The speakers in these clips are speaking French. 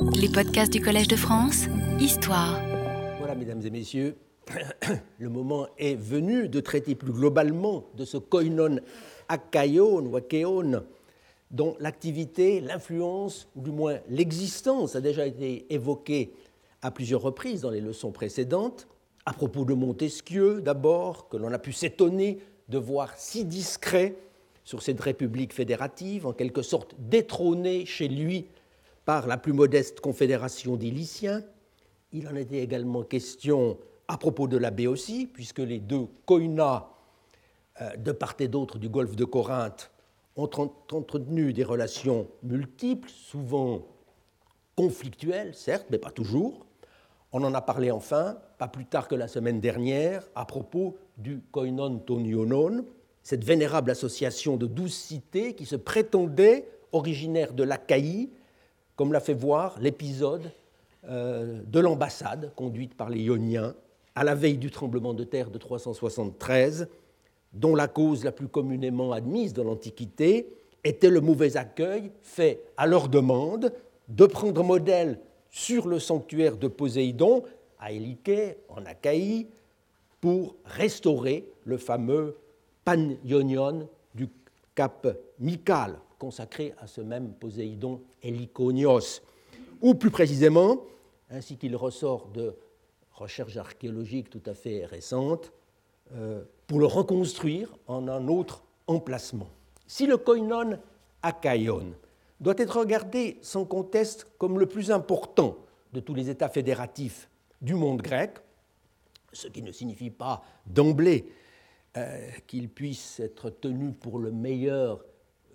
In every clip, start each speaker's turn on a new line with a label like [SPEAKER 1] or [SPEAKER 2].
[SPEAKER 1] Les podcasts du Collège de France, Histoire.
[SPEAKER 2] Voilà, mesdames et messieurs, le moment est venu de traiter plus globalement de ce koinon akaion ou akeon, dont l'activité, l'influence, ou du moins l'existence a déjà été évoquée à plusieurs reprises dans les leçons précédentes, à propos de Montesquieu d'abord, que l'on a pu s'étonner de voir si discret sur cette république fédérative, en quelque sorte détrônée chez lui par la plus modeste confédération des Lyciens. Il en était également question à propos de la Béotie, puisque les deux koinas euh, de part et d'autre du golfe de Corinthe ont entretenu des relations multiples, souvent conflictuelles, certes, mais pas toujours. On en a parlé enfin, pas plus tard que la semaine dernière, à propos du koinon tonionon, cette vénérable association de douze cités qui se prétendait originaire de l'Achaïe, comme l'a fait voir l'épisode euh, de l'ambassade conduite par les Ioniens à la veille du tremblement de terre de 373, dont la cause la plus communément admise dans l'Antiquité était le mauvais accueil fait à leur demande de prendre modèle sur le sanctuaire de Poséidon à Éliké, en Achaïe, pour restaurer le fameux Panionion du cap Mycale, consacré à ce même Poséidon Heliconios, ou plus précisément, ainsi qu'il ressort de recherches archéologiques tout à fait récentes, euh, pour le reconstruire en un autre emplacement. Si le koinon akaion doit être regardé sans conteste comme le plus important de tous les États fédératifs du monde grec, ce qui ne signifie pas d'emblée euh, qu'il puisse être tenu pour le meilleur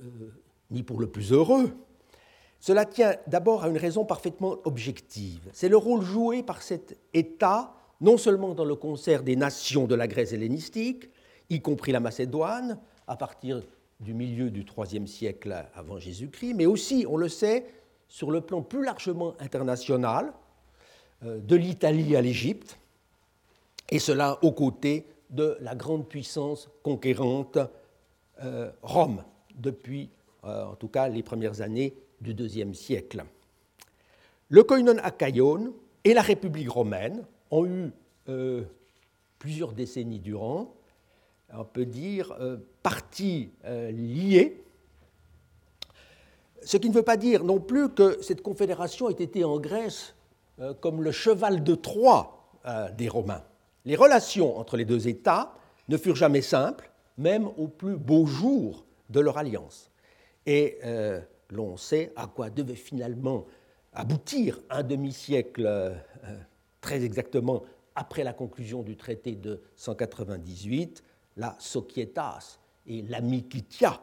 [SPEAKER 2] euh, ni pour le plus heureux, cela tient d'abord à une raison parfaitement objective. C'est le rôle joué par cet État, non seulement dans le concert des nations de la Grèce hellénistique, y compris la Macédoine, à partir du milieu du IIIe siècle avant Jésus-Christ, mais aussi, on le sait, sur le plan plus largement international, euh, de l'Italie à l'Égypte, et cela aux côtés de la grande puissance conquérante euh, Rome, depuis en tout cas les premières années du IIe siècle. Le koinon akaion et la République romaine ont eu euh, plusieurs décennies durant, on peut dire, euh, parties euh, ce qui ne veut pas dire non plus que cette confédération ait été en Grèce comme le cheval de Troie des Romains. Les relations entre les deux États ne furent jamais simples, même au plus beau jour de leur alliance. Et l'on sait à quoi devait finalement aboutir un demi-siècle euh, très exactement après la conclusion du traité de 198, la Societas et l'amicitia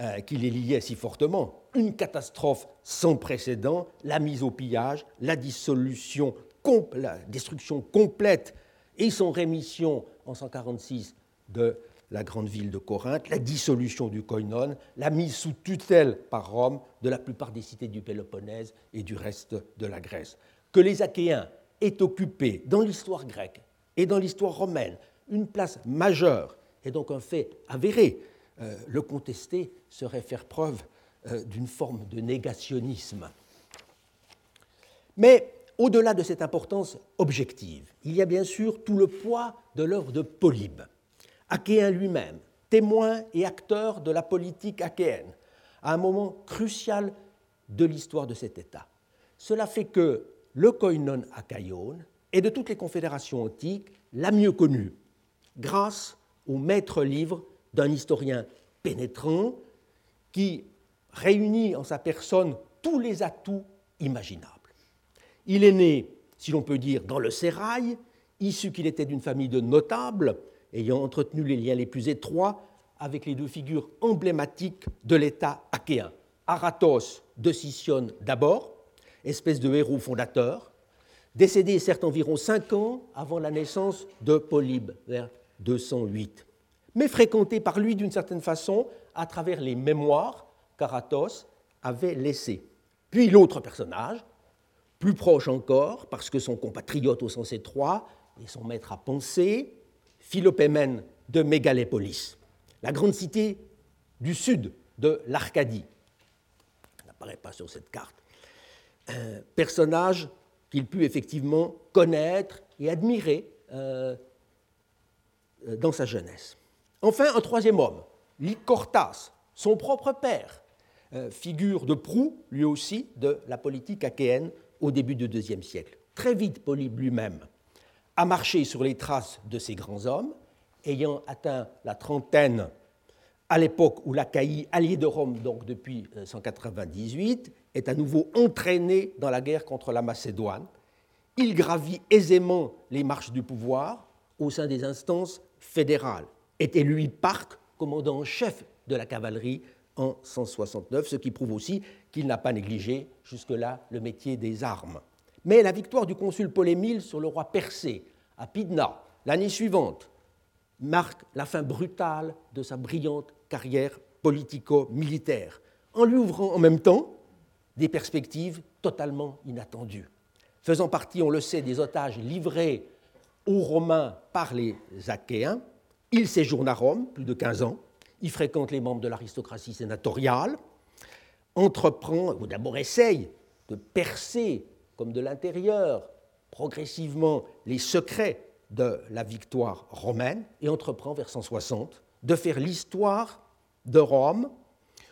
[SPEAKER 2] euh, qui les liait si fortement, une catastrophe sans précédent, la mise au pillage, la dissolution, la destruction complète et son rémission en 146 de la grande ville de Corinthe, la dissolution du koinon, la mise sous tutelle par Rome de la plupart des cités du Péloponnèse et du reste de la Grèce. Que les Achéens aient occupé dans l'histoire grecque et dans l'histoire romaine une place majeure est donc un fait avéré. Euh, le contester serait faire preuve euh, d'une forme de négationnisme. Mais au-delà de cette importance objective, il y a bien sûr tout le poids de l'œuvre de Polybe achéen lui-même, témoin et acteur de la politique achéenne, à un moment crucial de l'histoire de cet État. Cela fait que le koinon akaion est de toutes les confédérations antiques la mieux connue, grâce au maître livre d'un historien pénétrant qui réunit en sa personne tous les atouts imaginables. Il est né, si l'on peut dire, dans le sérail, issu qu'il était d'une famille de notables, ayant entretenu les liens les plus étroits avec les deux figures emblématiques de l'État achéen. Aratos de Sicyone d'abord, espèce de héros fondateur, décédé certes environ cinq ans avant la naissance de Polybe, vers 208, mais fréquenté par lui d'une certaine façon à travers les mémoires qu'Aratos avait laissées. Puis l'autre personnage, plus proche encore, parce que son compatriote au sens étroit et son maître à penser, Philopémène de Mégalépolis, la grande cité du sud de l'Arcadie. n'apparaît pas sur cette carte. un personnage qu'il put effectivement connaître et admirer euh, dans sa jeunesse. Enfin, un troisième homme, Lycortas, son propre père, euh, figure de proue, lui aussi, de la politique achéenne au début du IIe siècle. Très vite, Polybe lui-même a marché sur les traces de ces grands hommes, ayant atteint la trentaine à l'époque où l'Achaïe, alliée de Rome donc depuis 198, euh, est à nouveau entraîné dans la guerre contre la Macédoine. Il gravit aisément les marches du pouvoir au sein des instances fédérales. Est élu Parc, commandant en chef de la cavalerie en 169, ce qui prouve aussi qu'il n'a pas négligé jusque-là le métier des armes. Mais la victoire du consul Polémile sur le roi persé à Pydna l'année suivante marque la fin brutale de sa brillante carrière politico-militaire, en lui ouvrant en même temps des perspectives totalement inattendues. Faisant partie, on le sait, des otages livrés aux Romains par les Achéens, il séjourne à Rome plus de 15 ans, il fréquente les membres de l'aristocratie sénatoriale, entreprend, ou d'abord essaye, de percer, comme de l'intérieur, progressivement les secrets de la victoire romaine, et entreprend vers 160 de faire l'histoire de Rome,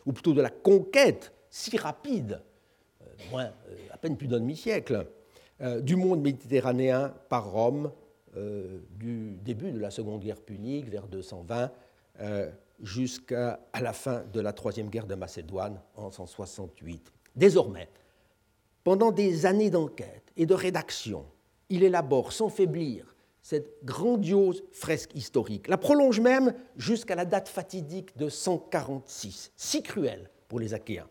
[SPEAKER 2] ou plutôt de la conquête si rapide, euh, euh, à peine plus d'un demi-siècle, euh, du monde méditerranéen par Rome du début de la Seconde Guerre punique, vers 220, jusqu'à la fin de la Troisième Guerre de Macédoine en 168. Désormais, pendant des années d'enquête et de rédaction, il élabore sans faiblir cette grandiose fresque historique, la prolonge même jusqu'à la date fatidique de 146, si cruelle pour les Achéens.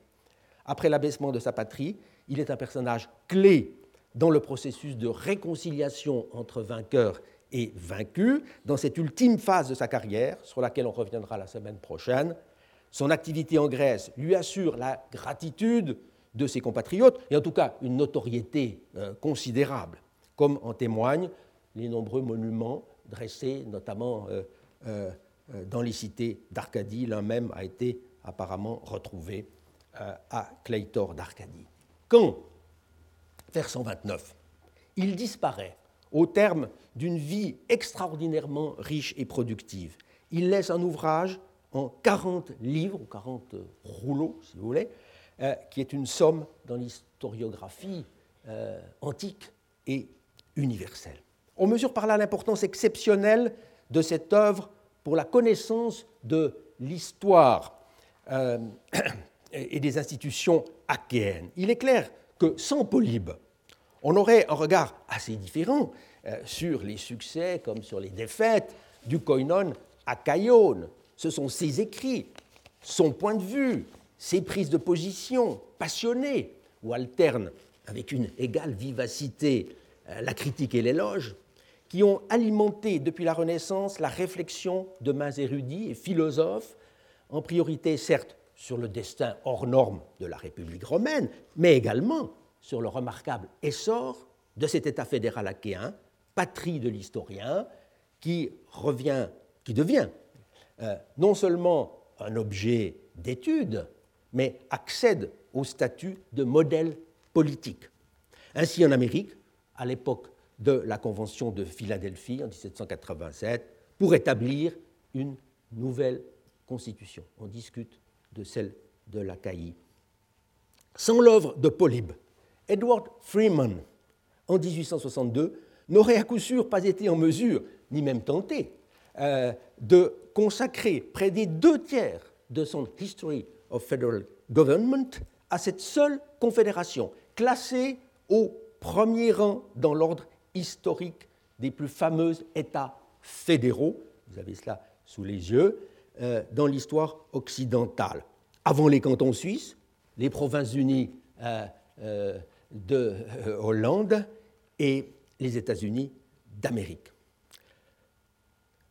[SPEAKER 2] Après l'abaissement de sa patrie, il est un personnage clé dans le processus de réconciliation entre vainqueurs et vaincus, dans cette ultime phase de sa carrière, sur laquelle on reviendra la semaine prochaine. Son activité en Grèce lui assure la gratitude de ses compatriotes, et en tout cas une notoriété euh, considérable, comme en témoigne les nombreux monuments dressés, notamment euh, euh, dans les cités d'Arcadie. L'un même a été apparemment retrouvé à Cleitor d'Arcadie. Quand, vers 129, il disparaît au terme d'une vie extraordinairement riche et productive, il laisse un ouvrage en 40 livres, ou 40 rouleaux, si vous voulez, qui est une somme dans l'historiographie antique et universelle. On mesure par là l'importance exceptionnelle de cette œuvre pour la connaissance de l'histoire euh, et des institutions achéennes. Il est clair que sans Polybe, on aurait un regard assez différent euh, sur les succès comme sur les défaites du koinon achaïon. Ce sont ses écrits, son point de vue, ses prises de position passionnées ou alternes avec une égale vivacité euh, la critique et l'éloge qui ont alimenté depuis la Renaissance la réflexion de mains érudits et philosophes, en priorité certes sur le destin hors norme de la République romaine, mais également sur le remarquable essor de cet État fédéral achéen, patrie de l'historien, qui revient, qui devient euh, non seulement un objet d'étude, mais accède au statut de modèle politique. Ainsi en Amérique, à l'époque de la Convention de Philadelphie en 1787 pour établir une nouvelle constitution. On discute de celle de l'Achaïe. Sans l'œuvre de Polybe, Edward Freeman, en 1862, n'aurait à coup sûr pas été en mesure, ni même tenté, euh, de consacrer près des deux tiers de son History of Federal Government à cette seule confédération, classée au premier rang dans l'ordre historique des plus fameux États fédéraux, vous avez cela sous les yeux, euh, dans l'histoire occidentale. Avant les cantons suisses, les provinces unies euh, euh, de Hollande et les États-Unis d'Amérique.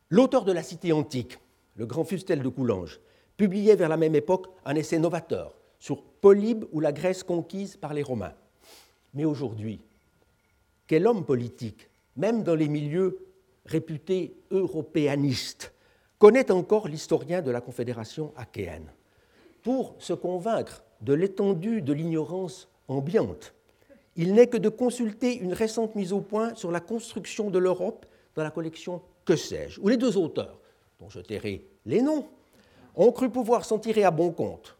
[SPEAKER 2] L'auteur de la Cité antique, le grand Fustel de Coulanges, publiait vers la même époque un essai novateur sur Polybe ou la Grèce conquise par les Romains. Mais aujourd'hui, quel homme politique, même dans les milieux réputés européanistes, connaît encore l'historien de la Confédération achéenne Pour se convaincre de l'étendue de l'ignorance ambiante il n'est que de consulter une récente mise au point sur la construction de l'Europe dans la collection Que sais-je, où les deux auteurs, dont je tairai les noms, ont cru pouvoir s'en tirer à bon compte.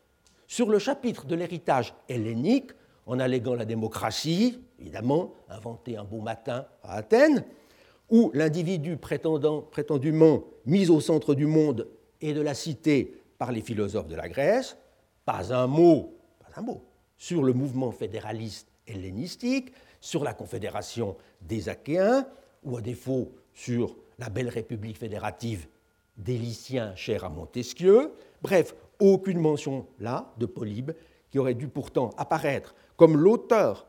[SPEAKER 2] Sur le chapitre de l'héritage hellénique, en alléguant la démocratie, évidemment, inventée un beau matin à Athènes, où l'individu prétendument mis au centre du monde et de la cité par les philosophes de la Grèce, pas un mot, pas un mot, sur le mouvement fédéraliste hellénistique, sur la confédération des Achéens, ou à défaut sur la belle république fédérative des chère à Montesquieu. Bref, aucune mention là de Polybe, qui aurait dû pourtant apparaître comme l'auteur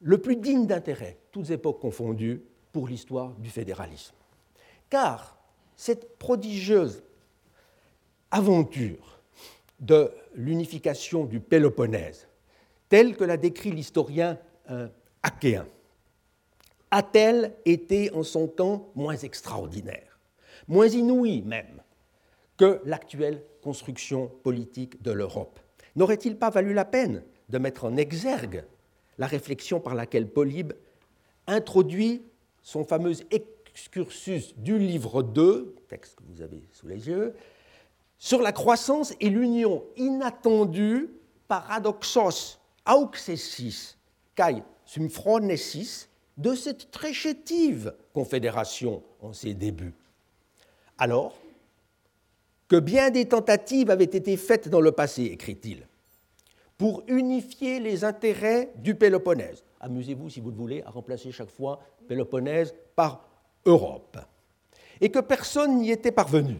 [SPEAKER 2] le plus digne d'intérêt, toutes époques confondues, pour l'histoire du fédéralisme. Car cette prodigieuse aventure de l'unification du Péloponnèse, telle que l'a décrit l'historien euh, achéen, a-t-elle été en son temps moins extraordinaire, moins inouïe même que l'actuelle construction politique de l'Europe N'aurait-il pas valu la peine de mettre en exergue la réflexion par laquelle Polybe introduit son fameux excursus du livre 2, texte que vous avez sous les yeux, sur la croissance et l'union inattendue, paradoxos auxessis kai sumphronesis, de cette très chétive confédération en ses débuts? Alors que bien des tentatives avaient été faites dans le passé, écrit-il, pour unifier les intérêts du Péloponnèse. Amusez-vous, si vous le voulez, à remplacer chaque fois Péloponnèse par Europe. Et que personne n'y était parvenu,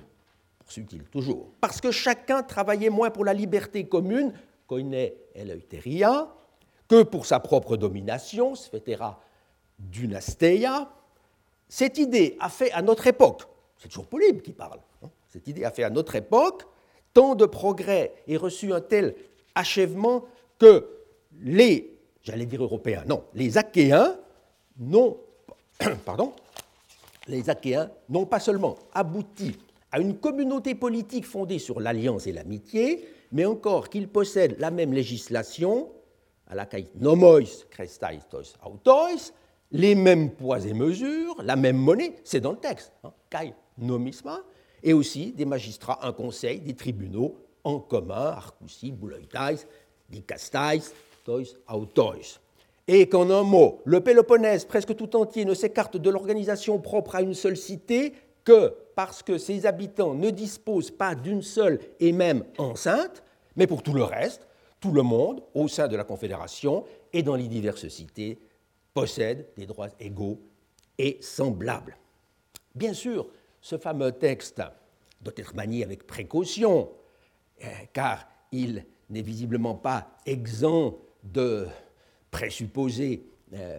[SPEAKER 2] poursuit-il toujours, parce que chacun travaillait moins pour la liberté commune, koine eleuteria, que pour sa propre domination, sphètera dynasteia. Cette idée a fait à notre époque, c'est toujours Polybe qui parle, hein, cette idée a fait à notre époque tant de progrès et reçu un tel achèvement que les, j'allais dire européens, non, les Achéens n'ont, pardon, les Achéens n'ont pas seulement abouti à une communauté politique fondée sur l'alliance et l'amitié, mais encore qu'ils possèdent la même législation, à la nomois crestais autois, les mêmes poids et mesures, la même monnaie, c'est dans le texte, hein, nomisma, et aussi des magistrats, un conseil, des tribunaux en commun, arcusi, bouloitais, dicastais, tois, autois. Et qu'en un mot, le Péloponnèse presque tout entier ne s'écarte de l'organisation propre à une seule cité que parce que ses habitants ne disposent pas d'une seule et même enceinte, mais pour tout le reste, tout le monde, au sein de la Confédération et dans les diverses cités, possède des droits égaux et semblables. Bien sûr, ce fameux texte doit être manié avec précaution, euh, car il n'est visiblement pas exempt de présupposés euh,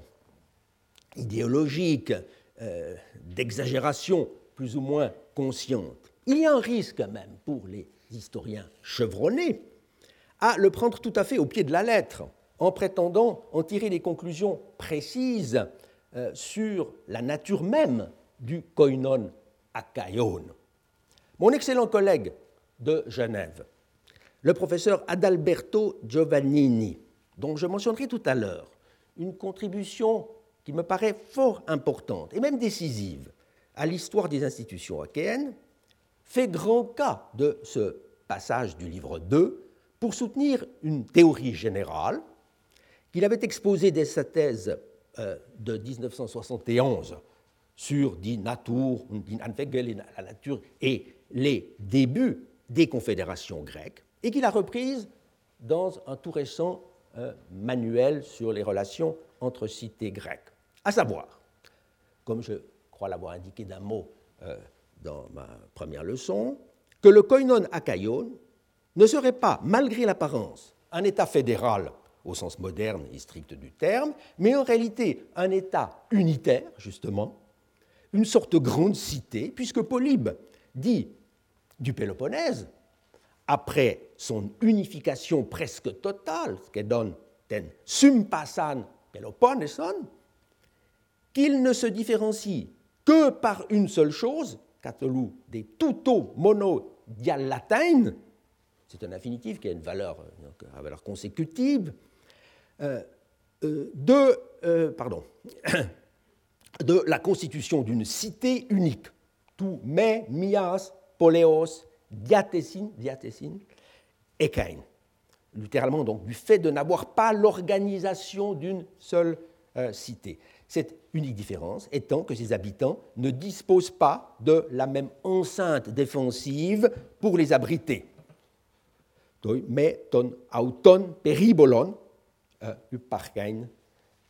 [SPEAKER 2] idéologiques, euh, d'exagération plus ou moins consciente. Il y a un risque même pour les historiens chevronnés à le prendre tout à fait au pied de la lettre, en prétendant en tirer des conclusions précises sur la nature même du koinon akaion. Mon excellent collègue de Genève, le professeur Adalberto Giovannini, dont je mentionnerai tout à l'heure, une contribution qui me paraît fort importante et même décisive à l'histoire des institutions achéennes, fait grand cas de ce passage du livre 2 pour soutenir une théorie générale qu'il avait exposée dès sa thèse euh, de 1971 sur die Natur und die la nature et les débuts des confédérations grecques, et qu'il a reprise dans un tout récent euh, manuel sur les relations entre cités grecques. À savoir, comme je crois l'avoir indiqué d'un mot euh, dans ma première leçon, que le koinon akaion ne serait pas, malgré l'apparence, un État fédéral au sens moderne et strict du terme, mais en réalité un État unitaire, justement, une sorte de grande cité, puisque Polybe dit du Péloponnèse, après son unification presque totale, ce qui donne ten sumpasan Peloponneson, qu'il ne se différencie que par une seule chose, catalou des tuto mono c'est un infinitif qui a une valeur, consécutive, euh, de, pardon, de la constitution d'une cité unique, tout mais, mias, poléos, diatésin, diatésin, et kain. Littéralement, donc, du fait de n'avoir pas l'organisation d'une seule euh, cité. Cette unique différence étant que ses habitants ne disposent pas de la même enceinte défensive pour les abriter. Mais ton auton peribolon, euh,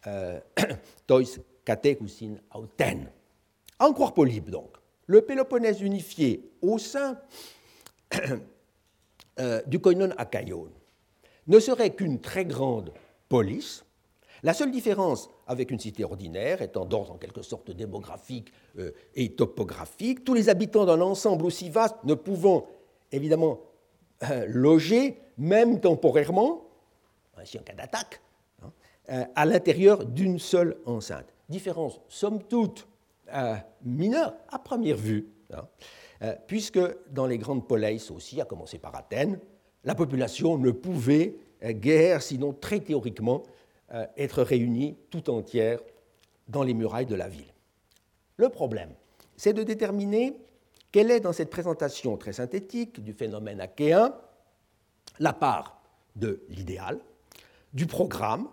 [SPEAKER 2] euh, tois catekusin auten. Encore Polybe, donc. Le Péloponnèse unifié au sein du koinon akaion ne serait qu'une très grande police, la seule différence avec une cité ordinaire étant d'ordre en quelque sorte démographique euh, et topographique, tous les habitants d'un ensemble aussi vaste ne pouvant évidemment euh, loger, même temporairement, ainsi en cas d'attaque, hein, euh, à l'intérieur d'une seule enceinte. Différence, somme toute, mineure à première vue, hein, puisque dans les grandes poleis aussi, à commencer par Athènes, la population ne pouvait guère, sinon très théoriquement, euh, être réunie tout entière dans les murailles de la ville. Le problème, c'est de déterminer quelle est dans cette présentation très synthétique du phénomène achéen la part de l'idéal, du programme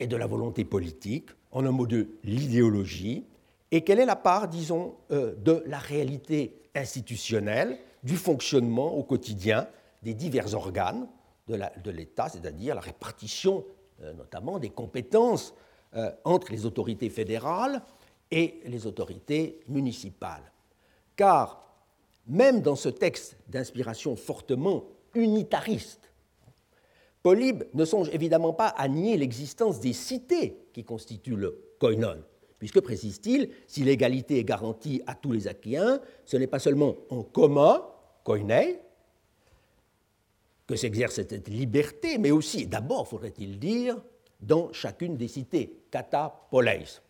[SPEAKER 2] et de la volonté politique, en un mot de l'idéologie, et quelle est la part, disons, euh, de la réalité institutionnelle, du fonctionnement au quotidien des divers organes de l'État, c'est-à-dire la répartition euh, notamment des compétences euh, entre les autorités fédérales et les autorités municipales. Car même dans ce texte d'inspiration fortement unitariste, Polybe ne songe évidemment pas à nier l'existence des cités qui constituent le koinon, puisque, précise-t-il, si l'égalité est garantie à tous les Achéens, ce n'est pas seulement en commun, koinei, que s'exerce cette liberté, mais aussi, d'abord, faudrait-il dire, dans chacune des cités, kata poleis.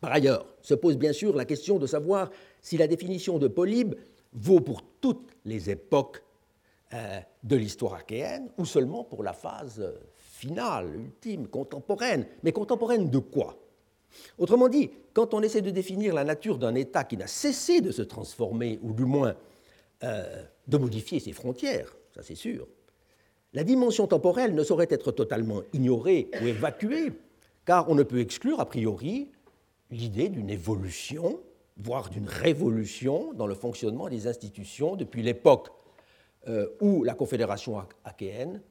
[SPEAKER 2] Par ailleurs, se pose bien sûr la question de savoir si la définition de Polybe vaut pour toutes les époques de l'histoire achéenne ou seulement pour la phase finale, ultime, contemporaine. Mais contemporaine de quoi? Autrement dit, quand on essaie de définir la nature d'un État qui n'a cessé de se transformer, ou du moins euh, de modifier ses frontières, ça c'est sûr. La dimension temporelle ne saurait être totalement ignorée ou évacuée, car on ne peut exclure a priori l'idée d'une évolution, voire d'une révolution dans le fonctionnement des institutions depuis l'époque euh, où la Confédération achéenne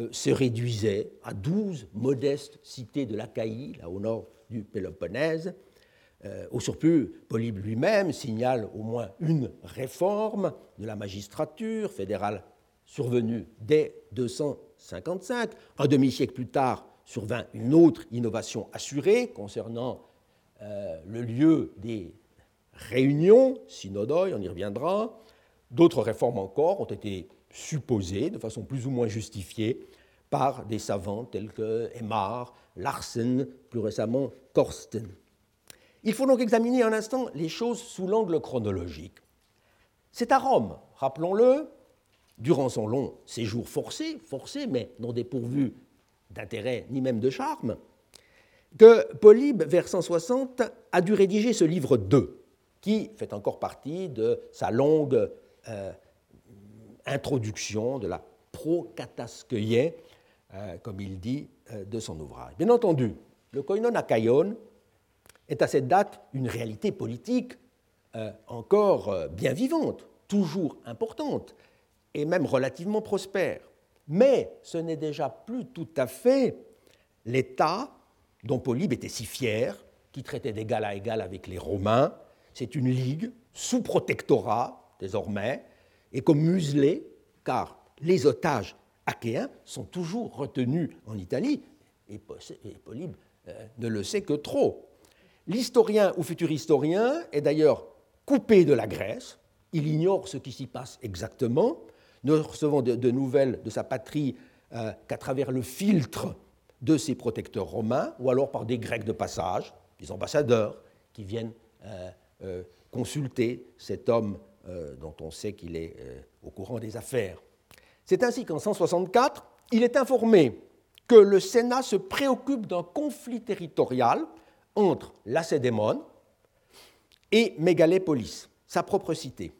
[SPEAKER 2] euh, se réduisait à douze modestes cités de l'Achaïe, là au nord du Péloponnèse. Euh, au surplus, Polybe lui-même signale au moins une réforme de la magistrature fédérale survenue dès 255. Un demi-siècle plus tard survint une autre innovation assurée concernant euh, le lieu des réunions, synodoi, on y reviendra. D'autres réformes encore ont été supposées, de façon plus ou moins justifiée, par des savants tels que Aymar, Larsen, plus récemment Korsten. Il faut donc examiner un instant les choses sous l'angle chronologique. C'est à Rome, rappelons-le, durant son long séjour forcé, forcé mais non dépourvu d'intérêt ni même de charme, que Polybe, vers 160, a dû rédiger ce livre 2, qui fait encore partie de sa longue euh, introduction de la pro-kataskeie, euh, comme il dit, euh, de son ouvrage. Bien entendu, le koinon akaion est à cette date une réalité politique encore bien vivante, toujours importante, et même relativement prospère. Mais ce n'est déjà plus tout à fait l'État dont Polybe était si fier, qui traitait d'égal à égal avec les Romains. C'est une ligue sous protectorat désormais, et comme muselé, car les otages achéens sont toujours retenus en Italie, et Polybe euh, ne le sait que trop. L'historien ou futur historien est d'ailleurs coupé de la Grèce, il ignore ce qui s'y passe exactement, ne recevant de, nouvelles de sa patrie euh, qu'à travers le filtre de ses protecteurs romains, ou alors par des Grecs de passage, des ambassadeurs qui viennent euh, consulter cet homme dont on sait qu'il est au courant des affaires. C'est ainsi qu'en 164, il est informé que le Sénat se préoccupe d'un conflit territorial entre Lacédémone et Mégalépolis, sa propre cité.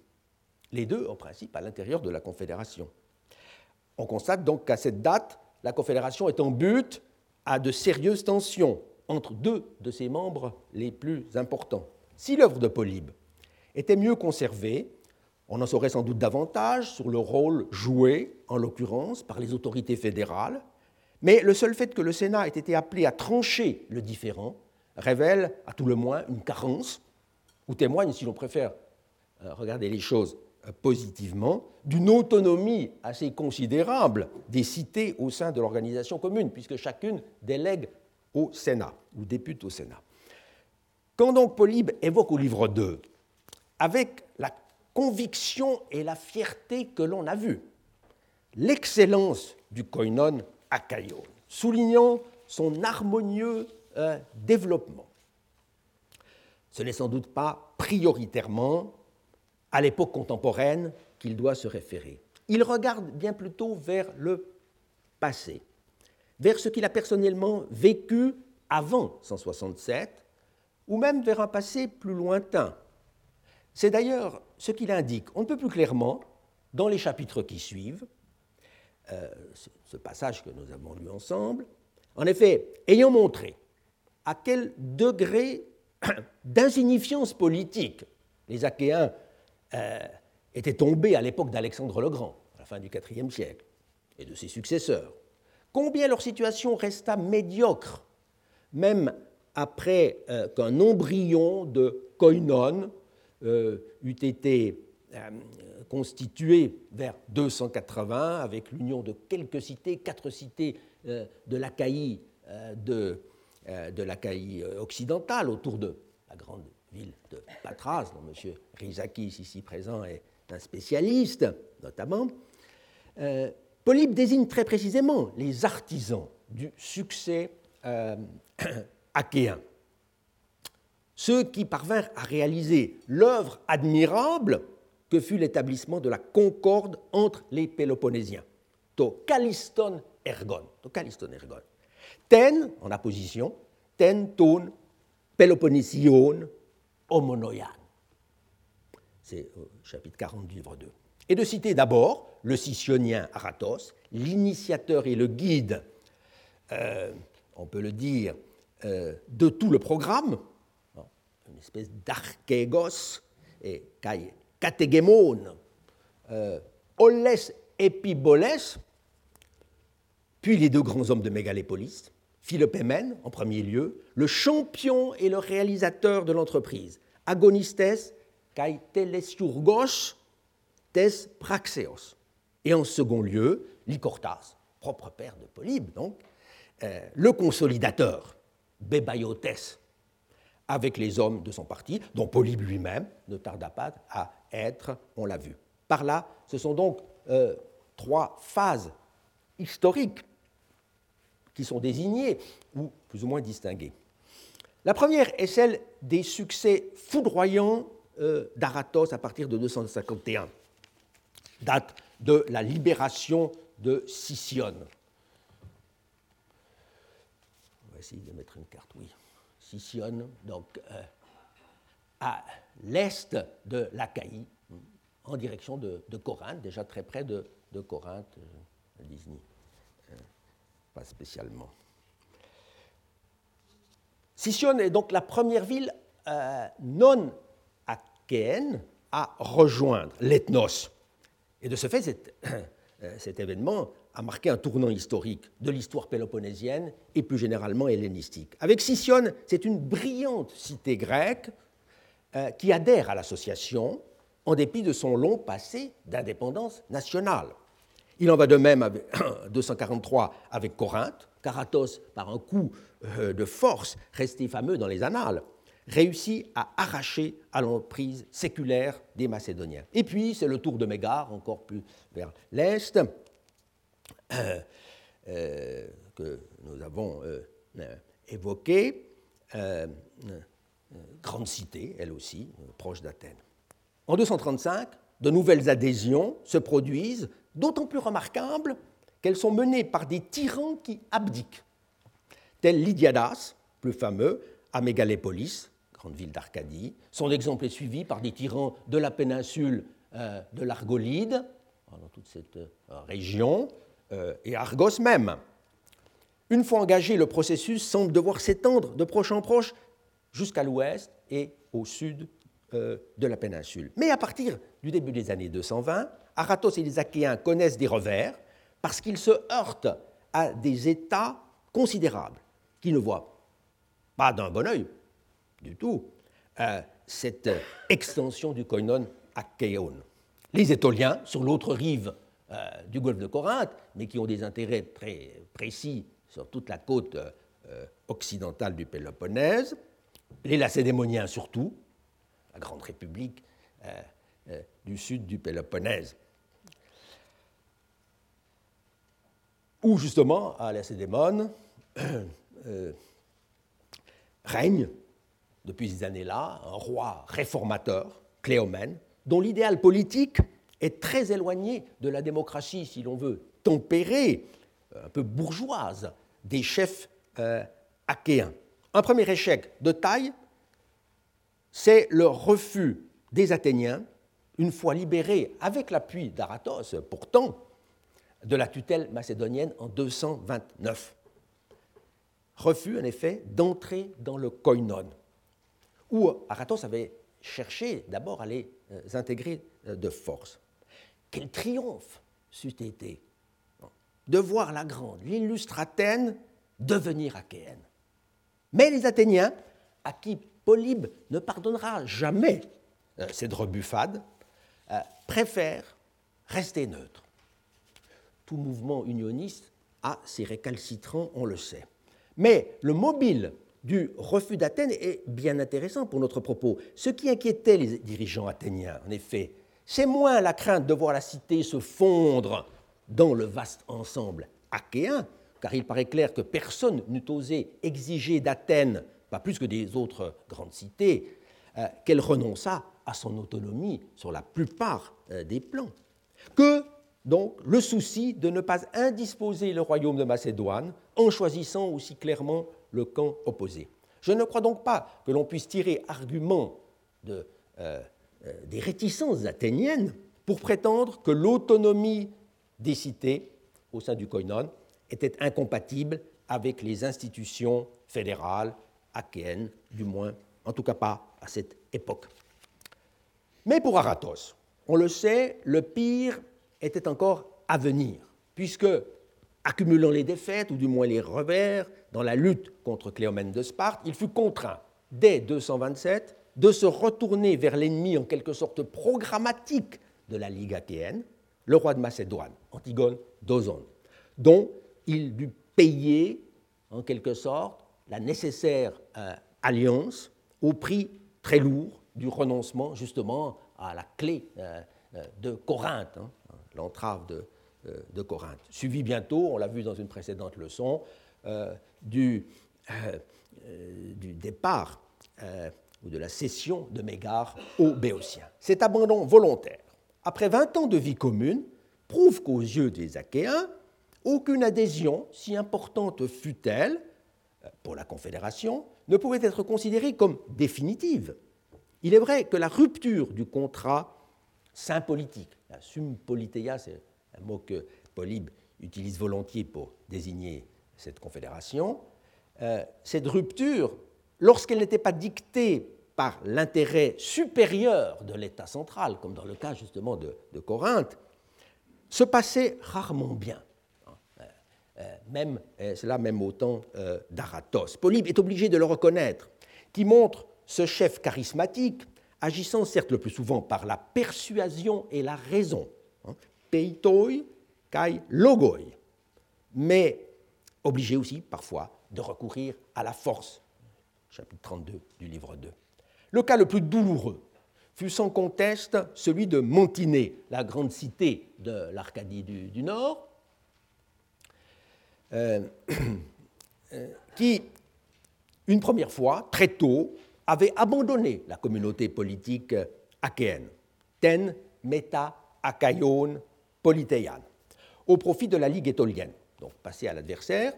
[SPEAKER 2] Les deux, en principe, à l'intérieur de la Confédération. On constate donc qu'à cette date, la Confédération est en but à de sérieuses tensions entre deux de ses membres les plus importants. Si l'œuvre de Polybe était mieux conservée, on en saurait sans doute davantage sur le rôle joué, en l'occurrence, par les autorités fédérales, mais le seul fait que le Sénat ait été appelé à trancher le différend révèle à tout le moins une carence, ou témoigne, si l'on préfère euh, regarder les choses euh, positivement, d'une autonomie assez considérable des cités au sein de l'organisation commune, puisque chacune délègue au Sénat ou députe au Sénat. Quand donc Polybe évoque au livre 2, avec la conviction et la fierté que l'on a vu, l'excellence du koinon achaïon, soulignant son harmonieux euh, développement. Ce n'est sans doute pas prioritairement à l'époque contemporaine qu'il doit se référer. Il regarde bien plutôt vers le passé, vers ce qu'il a personnellement vécu avant 167, ou même vers un passé plus lointain. C'est d'ailleurs ce qu'il indique, on ne peut plus clairement, dans les chapitres qui suivent, euh, ce passage que nous avons lu ensemble. En effet, ayant montré à quel degré d'insignifiance politique les Achéens euh, étaient tombés à l'époque d'Alexandre le Grand, à la fin du IVe siècle, et de ses successeurs, combien leur situation resta médiocre, même après euh, qu'un embryon de koinon euh, eût été constitué vers 280 avec l'union de quelques cités, quatre cités de l'Achaïe de, de l'Achaïe occidentale autour de la grande ville de Patras, dont M. Rizakis, ici présent, est un spécialiste, notamment, euh, Polybe désigne très précisément les artisans du succès euh, achéen. Ceux qui parvinrent à réaliser l'œuvre admirable que fut l'établissement de la concorde entre les Péloponnésiens. To Kaliston ergon. To Kaliston ergon. Ten, en apposition, ten, ton, Peloponnésion, homonoian. C'est au chapitre 40 du livre 2. Et de citer d'abord le scissionien Aratos, l'initiateur et le guide, euh, on peut le dire, euh, de tout le programme, une espèce d'archégos et katégemon, euh, oles epiboles, puis les deux grands hommes de Mégalépolis, Philopémen, en premier lieu, le champion et le réalisateur de l'entreprise, agonistes kai telesiurgos tes praxeos. Et en second lieu, Lycortas, propre père de Polybe, donc, euh, le consolidateur, Bébaïotes, avec les hommes de son parti, dont Polybe lui-même ne tarda pas à être, on l'a vu. Par là, ce sont donc euh, trois phases historiques qui sont désignés ou plus ou moins distingués. La première est celle des succès foudroyants euh, d'Aratos à partir de 251, date de la libération de Sicyone. On va essayer de mettre une carte, oui. Sicyone, donc euh, à l'est de l'Achaïe, en direction de, Corinthe, déjà très près de, Corinthe, euh, Disney pas spécialement. Sicyone est donc la première ville euh, non achéenne à rejoindre l'ethnos. Et de ce fait, euh, cet, événement a marqué un tournant historique de l'histoire péloponnésienne et plus généralement hellénistique. Avec Sicyone, c'est une brillante cité grecque euh, qui adhère à l'association en dépit de son long passé d'indépendance nationale. Il en va de même avec 243 avec Corinthe. Caratos, par un coup euh, de force resté fameux dans les annales, réussit à arracher à l'emprise séculaire des Macédoniens. Et puis, c'est le tour de Mégare, encore plus vers l'est, que nous avons évoqué. grande cité, elle aussi, proche d'Athènes. En 235, de nouvelles adhésions se produisent d'autant plus remarquable qu'elles sont menées par des tyrans qui abdiquent, tel Lydiadas, plus fameux, à Mégalépolis, grande ville d'Arcadie. Son exemple est suivi par des tyrans de la péninsule euh, de l'Argolide, dans toute cette euh, région, euh, et Argos même. Une fois engagé, le processus semble devoir s'étendre de proche en proche jusqu'à l'ouest et au sud de la péninsule. Mais à partir du début des années 220, Aratos et les Achéens connaissent des revers parce qu'ils se heurtent à des États considérables qui ne voient pas d'un bon oeil du tout cette extension du koinon achéon. Les Étoliens, sur l'autre rive euh, du golfe de Corinthe, mais qui ont des intérêts très précis sur toute la côte euh, occidentale du Péloponnèse, les Lacédémoniens surtout, la grande république euh, du sud du Péloponnèse, où justement à Lacédémone règne depuis ces années-là un roi réformateur, Cléomène, dont l'idéal politique est très éloigné de la démocratie, si l'on veut, tempérée, un peu bourgeoise, des chefs euh, achéens. Un premier échec de taille, c'est le refus des Athéniens, une fois libérés avec l'appui d'Aratos, pourtant, de la tutelle macédonienne en 229. Refus, en effet, d'entrer dans le koinon, où Aratos avait cherché d'abord à les euh, intégrer euh, de force. Quel triomphe c'eût été de voir la grande, l'illustre Athènes devenir achéenne. Mais les Athéniens, à qui Polybe ne pardonnera jamais euh, cette rebuffade, préfèrent rester neutres. Tout mouvement unioniste a ses récalcitrants, on le sait. Mais le mobile du refus d'Athènes est bien intéressant pour notre propos. Ce qui inquiétait les dirigeants athéniens, en effet, c'est moins la crainte de voir la cité se fondre dans le vaste ensemble achéen, car il paraît clair que personne n'eût osé exiger d'Athènes, pas plus que des autres grandes cités, euh, qu'elle renonçât à son autonomie sur la plupart euh, des plans, que donc le souci de ne pas indisposer le royaume de Macédoine en choisissant aussi clairement le camp opposé. Je ne crois donc pas que l'on puisse tirer argument de, euh, des réticences athéniennes pour prétendre que l'autonomie des cités au sein du koinon était incompatible avec les institutions fédérales achéennes, du moins, en tout cas pas à cette époque. Mais pour Aratos, on le sait, le pire était encore à venir, puisque accumulant les défaites, ou du moins les revers, dans la lutte contre Cléomène de Sparte, il fut contraint, dès 227, de se retourner vers l'ennemi en quelque sorte programmatique de la Ligue achéenne, le roi de Macédoine, Antigone d'Ozone, dont il dut payer, en quelque sorte, la nécessaire euh, alliance au prix très lourd du renoncement justement à la clé euh, euh, de Corinthe, hein, l'entrave de, Corinthe. Suivi bientôt, on l'a vu dans une précédente leçon, du, départ ou de la cession de Mégare aux Béotiens. Cet abandon volontaire, après 20 ans de vie commune, prouve qu'aux yeux des Achéens, aucune adhésion, si importante fût-elle, pour la Confédération, ne pouvait être considérée comme définitive. Il est vrai que la rupture du contrat sympolitique, la sympoliteia, c'est un mot que Polybe utilise volontiers pour désigner cette confédération, euh, cette rupture, lorsqu'elle n'était pas dictée par l'intérêt supérieur de l'État central, comme dans le cas justement de, Corinthe, se passait rarement bien. Euh, euh, même, cela même au temps d'Aratos. Polybe est obligé de le reconnaître, qui montre ce chef charismatique, agissant certes le plus souvent par la persuasion et la raison, hein, peitoi kai logoi, mais obligé aussi parfois de recourir à la force. Chapitre 32 du livre 2. Le cas le plus douloureux fut sans conteste celui de Montiné, la grande cité de l'Arcadie du, Nord, euh, euh, qui, une première fois, très tôt, avait abandonné la communauté politique achéenne. Ten meta akaion au profit de la Ligue étolienne, donc passé à l'adversaire,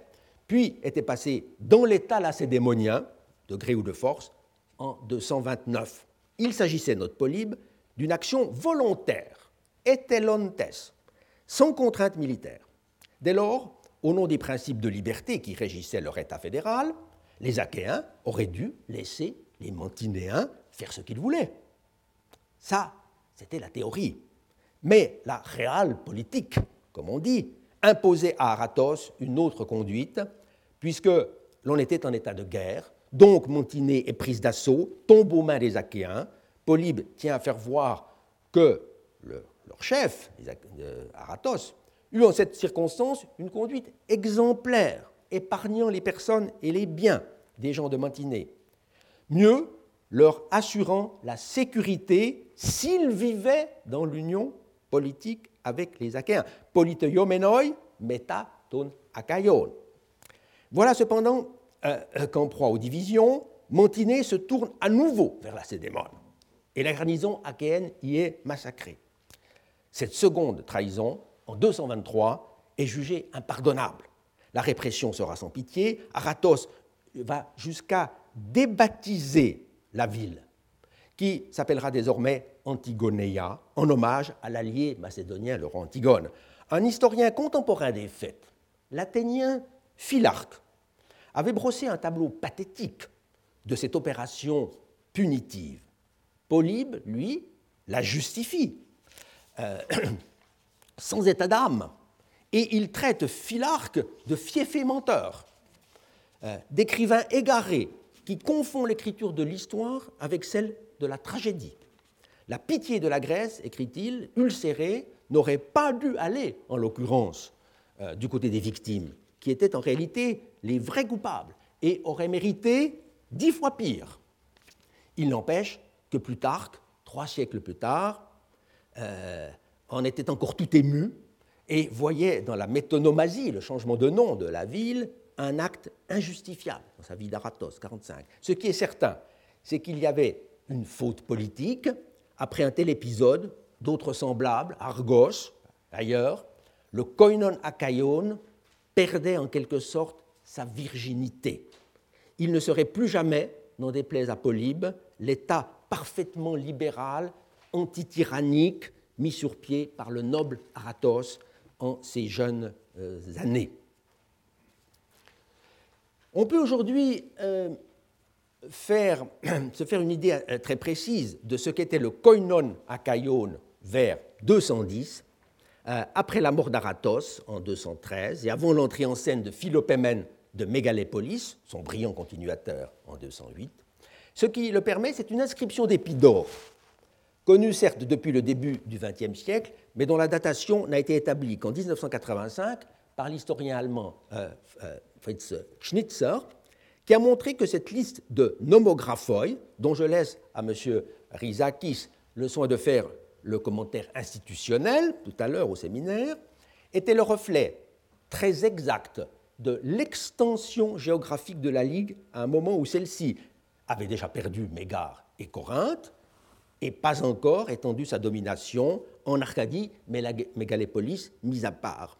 [SPEAKER 2] puis était passé dans l'État lacédémonien, de gré ou de force, en 229. Il s'agissait, notre Polybe, d'une action volontaire, etelontes, sans contrainte militaire. Dès lors, au nom des principes de liberté qui régissaient leur État fédéral, les Achéens auraient dû laisser les Mantinéens faire ce qu'ils voulaient. Ça, c'était la théorie. Mais la réelle politique, comme on dit, imposait à Aratos une autre conduite, puisque l'on était en état de guerre, donc Montiné est prise d'assaut, tombe aux mains des Achéens, Polybe tient à faire voir que leur chef, Aratos, eut en cette circonstance une conduite exemplaire, épargnant les personnes et les biens des gens de Montiné. Mieux, leur assurant la sécurité s'ils vivaient dans l'union politique avec les Achéens. Politeiomenoi meta ton. Voilà cependant qu'en proie aux divisions, Montiné se tourne à nouveau vers la Cédémone et la garnison achéenne y est massacrée. Cette seconde trahison, en 223, est jugée impardonnable. La répression sera sans pitié. Aratos va jusqu'à débaptiser la ville, qui s'appellera désormais Antigoneia, en hommage à l'allié macédonien le roi Antigone. Un historien contemporain des faits, l'Athénien Philarque, avait brossé un tableau pathétique de cette opération punitive. Polybe, lui, la justifie, euh, sans état d'âme, et il traite Philarque de fiefé menteur, euh, d'écrivain égaré qui confond l'écriture de l'histoire avec celle de la tragédie. La pitié de la Grèce, écrit-il, ulcérée, n'aurait pas dû aller, en l'occurrence, euh, du côté des victimes, qui étaient en réalité les vrais coupables, et aurait mérité dix fois pire. Il n'empêche que Plutarque, trois siècles plus tard, euh, en était encore tout ému et voyait dans la métonomasie, le changement de nom de la ville, un acte injustifiable dans sa vie d'Aratos, 45. Ce qui est certain, c'est qu'il y avait une faute politique. Après un tel épisode, d'autres semblables, Argos, ailleurs, le koinon akaion perdait en quelque sorte sa virginité. Il ne serait plus jamais, n'en déplaise à Polybe, l'État parfaitement libéral, anti-tyrannique, mis sur pied par le noble Aratos en ses jeunes euh, années. On peut aujourd'hui euh, se faire une idée euh, très précise de ce qu'était le koinon à vers 210, après la mort d'Aratos en 213 et avant l'entrée en scène de Philopémène de Mégalépolis, son brillant continuateur en 208. Ce qui le permet, c'est une inscription d'Épidore, connue certes depuis le début du XXe siècle, mais dont la datation n'a été établie qu'en 1985 par l'historien allemand euh, euh, Fritz Schnitzer, qui a montré que cette liste de nomographoi, dont je laisse à M. Rizakis le soin de faire le commentaire institutionnel tout à l'heure au séminaire, était le reflet très exact de l'extension géographique de la Ligue à un moment où celle-ci avait déjà perdu Mégare et Corinthe, et pas encore étendu sa domination en Arcadie, mais la mégalépolis mise à part,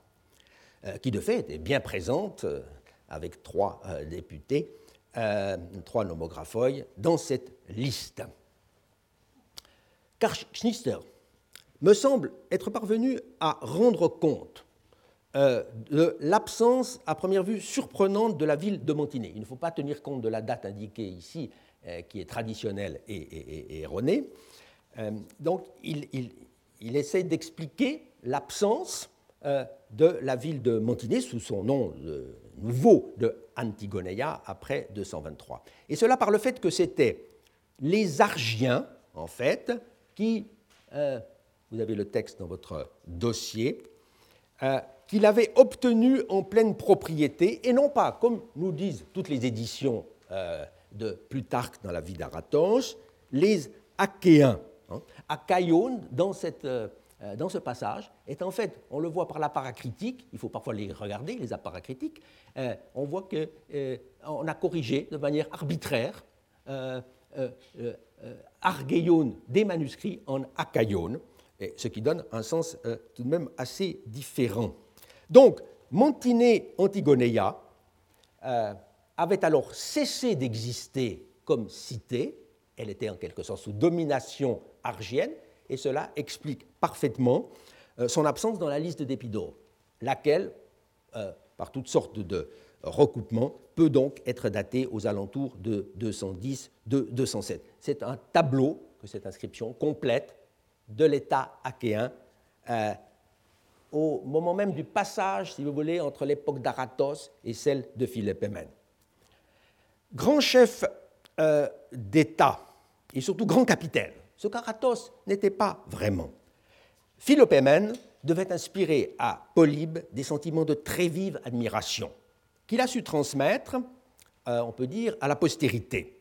[SPEAKER 2] euh, qui de fait était bien présente euh, avec trois euh, députés, trois nomographoi, dans cette liste. Car Schnister me semble être parvenu à rendre compte euh, de l'absence, à première vue, surprenante de la ville de Montigny. Il ne faut pas tenir compte de la date indiquée ici, euh, qui est traditionnelle et, erronée. Euh, donc, il, essaie d'expliquer l'absence de la ville de Montigny sous son nom nouveau de Antigoneia après 223. Et cela par le fait que c'était les Argiens, en fait, qui, vous avez le texte dans votre dossier, qu'il avait obtenu en pleine propriété, et non pas, comme nous disent toutes les éditions euh, de Plutarque dans la vie d'Aratos, les Achéens. Hein. dans, cette, euh, euh, dans ce passage, est en fait, on le voit par la paracritique, il faut parfois les regarder, les aparacritiques, on voit qu'on a corrigé de manière arbitraire Argeion des manuscrits en Akaion, ce qui donne un sens tout de même assez différent. Donc, Mantiné Antigoneia euh, avait alors cessé d'exister comme cité, elle était en quelque sorte sous domination argienne, et cela explique parfaitement euh, son absence dans la liste d'Épidore, laquelle, euh, par toutes sortes de recoupements, peut donc être datée aux alentours de 210-207. C'est un tableau que cette inscription complète de l'État achéen euh, au moment même du passage, si vous voulez, entre l'époque d'Aratos et celle de Philippe Grand chef d'État et surtout grand capitaine, ce qu'Aratos n'était pas vraiment. Philopémen devait inspirer à Polybe des sentiments de très vive admiration, qu'il a su transmettre, euh, on peut dire, à la postérité,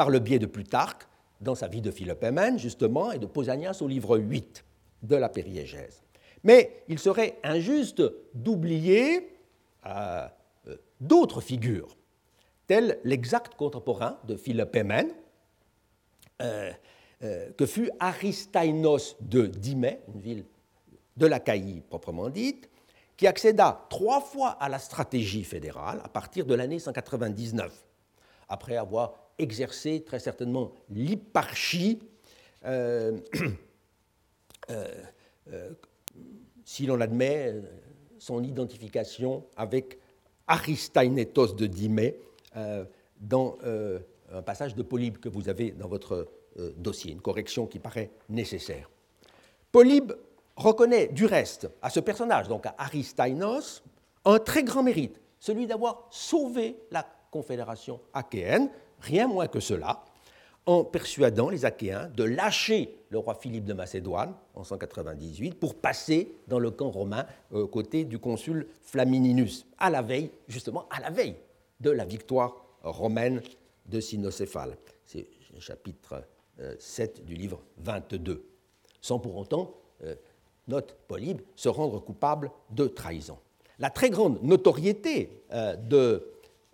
[SPEAKER 2] par le biais de Plutarque, dans sa vie de Philopémen, justement, et de Pausanias au livre 8 de la Périégèse. Mais il serait injuste d'oublier euh, euh, d'autres figures, telles l'exact contemporain de Philopémen, euh, que fut Aristainos de Dimée, une ville de l'Achaïe proprement dite, qui accéda trois fois à la stratégie fédérale à partir de l'année 199, après avoir exercé très certainement l'hyparchie, euh, euh, si l'on admet son identification avec Aristainetos de Dimée dans un passage de Polybe que vous avez dans votre euh, dossier, une correction qui paraît nécessaire. Polybe reconnaît du reste à ce personnage, donc à Aristainos, un très grand mérite, celui d'avoir sauvé la confédération achéenne, rien moins que cela, en persuadant les Achéens de lâcher le roi Philippe de Macédoine en 198 pour passer dans le camp romain aux côtés du consul Flamininus, à la veille, justement à la veille de la victoire romaine de Cynocéphale. C'est le chapitre 7 du livre 22, sans pour autant, euh, note Polybe, se rendre coupable de trahison. La très grande notoriété euh,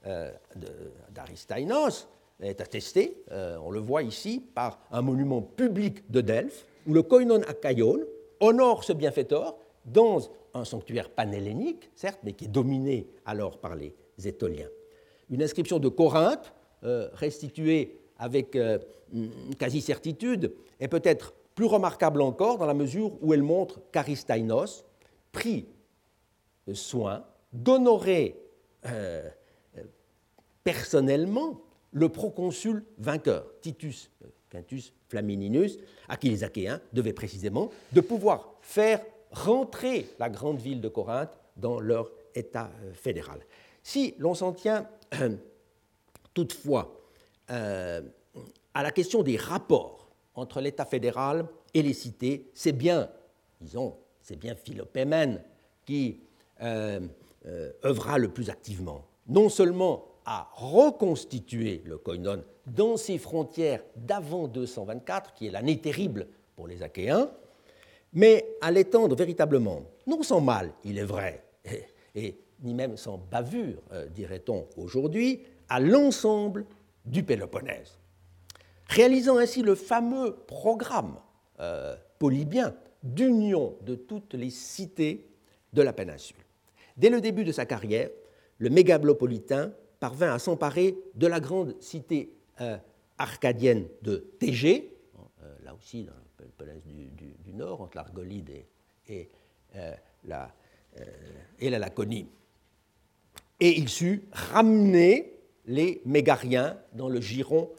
[SPEAKER 2] euh, d'Aristainos est attestée, on le voit ici, par un monument public de Delphes, où le koinon Akaion honore ce bienfaiteur dans un sanctuaire panhellénique, certes, mais qui est dominé alors par les Étoliens. Une inscription de Corinthe, restituée avec euh, une quasi-certitude, est peut-être plus remarquable encore dans la mesure où elle montre qu'Aristainos prit soin d'honorer euh, personnellement le proconsul vainqueur, Titus Quintus Flamininus, à qui les Achéens devaient précisément de pouvoir faire rentrer la grande ville de Corinthe dans leur État euh, fédéral. Si l'on s'en tient toutefois euh, à la question des rapports entre l'État fédéral et les cités, c'est bien, disons, c'est bien Philopémen qui euh, euh, œuvra le plus activement, non seulement à reconstituer le koinon dans ses frontières d'avant 224, qui est l'année terrible pour les Achéens, mais à l'étendre véritablement, non sans mal, il est vrai, et, ni même sans bavure, dirait-on aujourd'hui, à l'ensemble du Péloponnèse, réalisant ainsi le fameux programme euh, polybien d'union de toutes les cités de la péninsule. Dès le début de sa carrière, le mégalopolitain parvint à s'emparer de la grande cité euh, arcadienne de Tégé, euh, là aussi dans le Péloponnèse du, Nord, entre l'Argolide et, la, et la Laconie. Et il sut ramener les Mégariens dans le giron,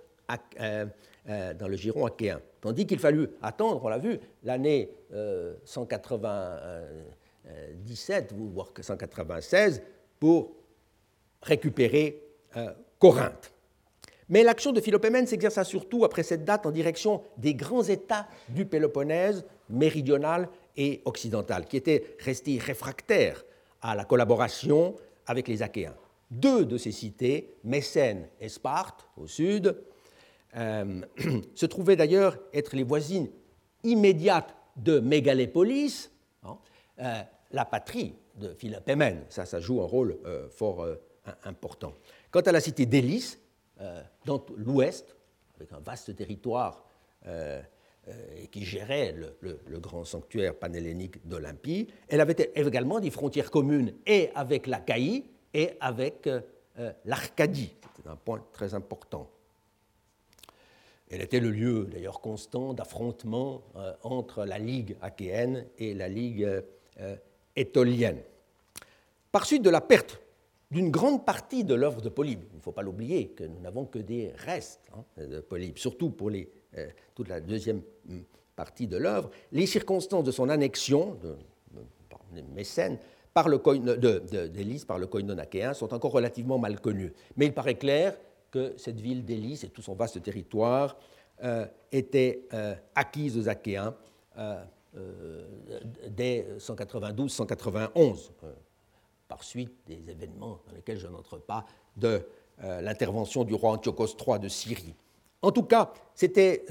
[SPEAKER 2] euh, euh, dans achéen. Tandis qu'il fallut attendre, on l'a vu, l'année 197, voire 196, pour récupérer euh, Corinthe. Mais l'action de Philopémen s'exerça surtout après cette date en direction des grands États du Péloponnèse méridional et occidental, qui étaient restés réfractaires à la collaboration avec les Achéens. Deux de ces cités, Mécène et Sparte, au sud, euh, se trouvaient d'ailleurs être les voisines immédiates de Mégalépolis, hein, euh, la patrie de Philopémen. Ça, ça joue un rôle euh, fort important. Quant à la cité d'Élis, dans l'ouest, avec un vaste territoire et qui gérait le, grand sanctuaire panhellénique d'Olympie. Elle avait également des frontières communes et avec l'Achaïe et avec l'Arcadie. C'était un point très important. Elle était le lieu d'ailleurs constant d'affrontement entre la Ligue achéenne et la Ligue étolienne. Par suite de la perte d'une grande partie de l'œuvre de Polybe, il ne faut pas l'oublier que nous n'avons que des restes hein, de Polybe, surtout pour euh, toute la deuxième hum, partie de l'œuvre, les circonstances de son annexion, de, Mécène, par le d'Élise par le sont encore relativement mal connues. Mais il paraît clair que cette ville d'Élise et tout son vaste territoire euh, étaient euh, acquises aux Achéens dès 192-191, euh, par suite des événements dans lesquels je n'entre pas de euh, l'intervention du roi Antiochos III de Syrie. En tout cas, c'était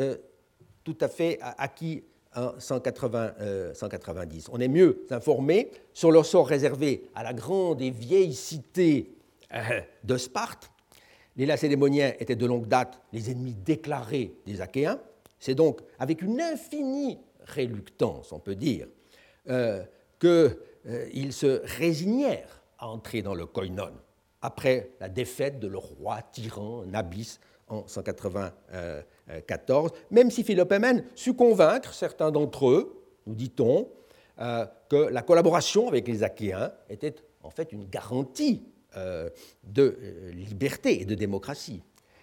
[SPEAKER 2] tout à fait acquis en 190. On est mieux informé sur le sort réservé à la grande et vieille cité de Sparte. Les Lacédémoniens étaient de longue date les ennemis déclarés des Achéens. C'est donc avec une infinie réluctance, on peut dire, euh, euh, se résignèrent à entrer dans le koinon après la défaite de leur roi tyran Nabis en 194, même si Philopémen sut convaincre certains d'entre eux, nous dit-on, euh, que la collaboration avec les Achéens était en fait une garantie de liberté et de démocratie.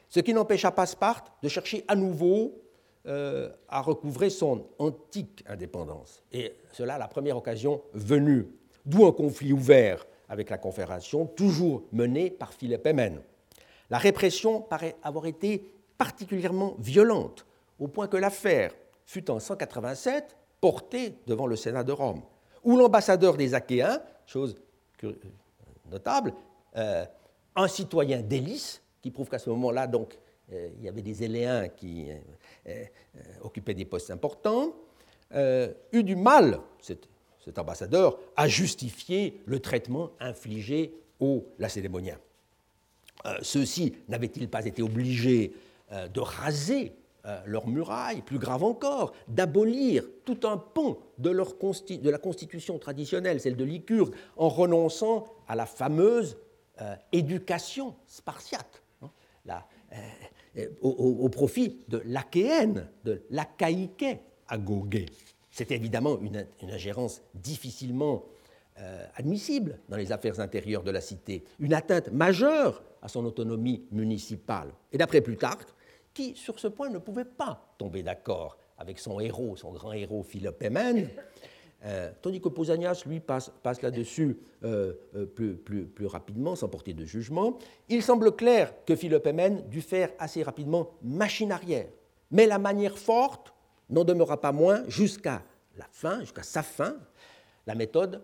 [SPEAKER 2] Ce qui n'empêcha pas Sparte de chercher à nouveau euh, a recouvré son antique indépendance. Et cela, la première occasion venue. D'où un conflit ouvert avec la Confédération, toujours mené par Philippe Hémen. La répression paraît avoir été particulièrement violente, au point que l'affaire fut en 187 portée devant le Sénat de Rome, où l'ambassadeur des Achéens, chose notable, euh, un citoyen d'Élis, qui prouve qu'à ce moment-là, donc, euh, il y avait des Éléens qui euh, euh, occupaient des postes importants, eut du mal, cet, ambassadeur, à justifier le traitement infligé aux Lacédémoniens. Ceux-ci n'avaient-ils pas été obligés de raser leurs murailles, plus grave encore, d'abolir tout un pont de, la constitution traditionnelle, celle de Lycurgue, en renonçant à la fameuse éducation spartiate. Hein, euh, au, profit de l'Achéenne, de l'Achaïquet agogé. C'est évidemment une, ingérence difficilement euh, admissible dans les affaires intérieures de la cité, une atteinte majeure à son autonomie municipale. Et d'après Plutarque, qui sur ce point ne pouvait pas tomber d'accord avec son héros, son grand héros Philopémen, euh, tandis que Pausanias, lui, passe, là-dessus euh, euh, plus, rapidement, sans porter de jugement. Il semble clair que Philopémen dut faire assez rapidement machine arrière. Mais la manière forte n'en demeura pas moins jusqu'à la fin, jusqu'à sa fin, la méthode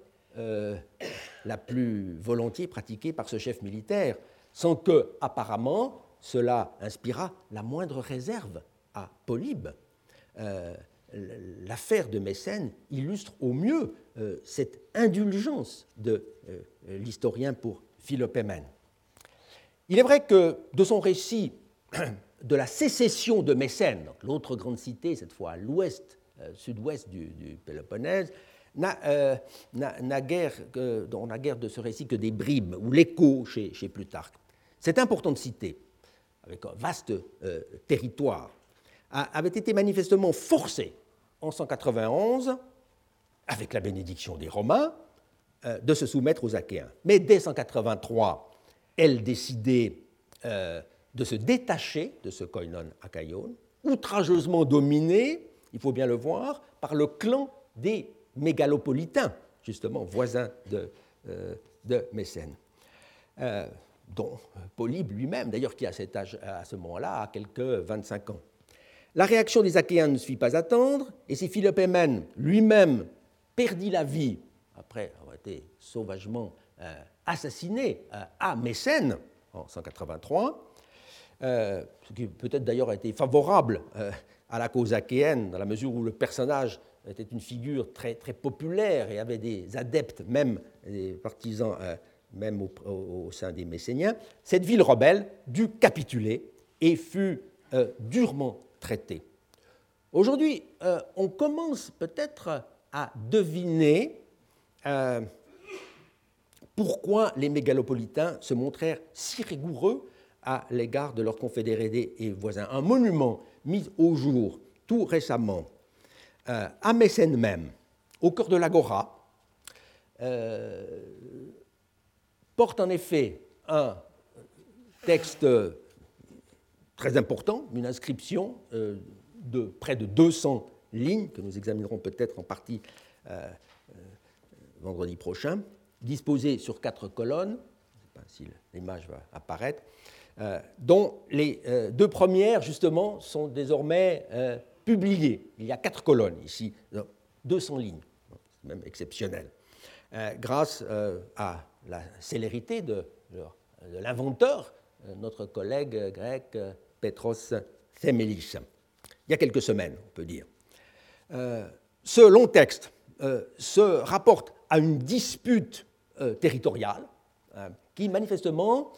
[SPEAKER 2] la plus volontiers pratiquée par ce chef militaire, sans que, apparemment, cela inspira la moindre réserve à Polybe l'affaire de Mécène illustre au mieux euh, cette indulgence de euh, l'historien pour Philopémen. Il est vrai que de son récit de la sécession de Mécène, l'autre grande cité, cette fois à l'ouest, euh, sud-ouest du, Péloponnèse, on n'a guère de ce récit que des bribes ou l'écho chez, chez, Plutarque. Cette importante cité, avec un vaste territoire, avait été manifestement forcée en 191, avec la bénédiction des Romains, euh, de se soumettre aux Achéens. Mais dès 183, elle décidait euh, de se détacher de ce koinon achaïon, outrageusement dominé, il faut bien le voir, par le clan des mégalopolitains, justement voisins de, euh, Mécène, dont Polybe lui-même, d'ailleurs, qui cet âge, à ce moment-là a quelques 25 ans. La réaction des Achéens ne se fit pas attendre, et si Philopémen lui-même perdit la vie, après avoir été sauvagement euh, assassiné euh, à Mécène en 183, euh, ce qui peut-être d'ailleurs a été favorable à la cause achéenne, dans la mesure où le personnage était une figure très, populaire et avait des adeptes, même des partisans, même au, au, sein des Messéniens, cette ville rebelle dut capituler et fut durement traité. Aujourd'hui, euh, on commence peut-être à deviner euh, pourquoi les mégalopolitains se montrèrent si rigoureux à l'égard de leurs confédérés et voisins. Un monument mis au jour tout récemment euh, à Mécène même, au cœur de l'Agora, porte en effet un texte très important, une inscription de près de 200 lignes, que nous examinerons peut-être en partie euh, euh, vendredi prochain, disposées sur quatre colonnes, je ne sais pas si l'image va apparaître, euh, dont les deux premières, justement, sont désormais publiées. Il y a quatre colonnes ici, 200 lignes, c'est même exceptionnel, grâce à la célérité de, de l'inventeur, notre collègue grec Petros Themelis il y a quelques semaines, on peut dire. Euh, ce long texte euh, se rapporte à une dispute euh, territoriale qui manifestement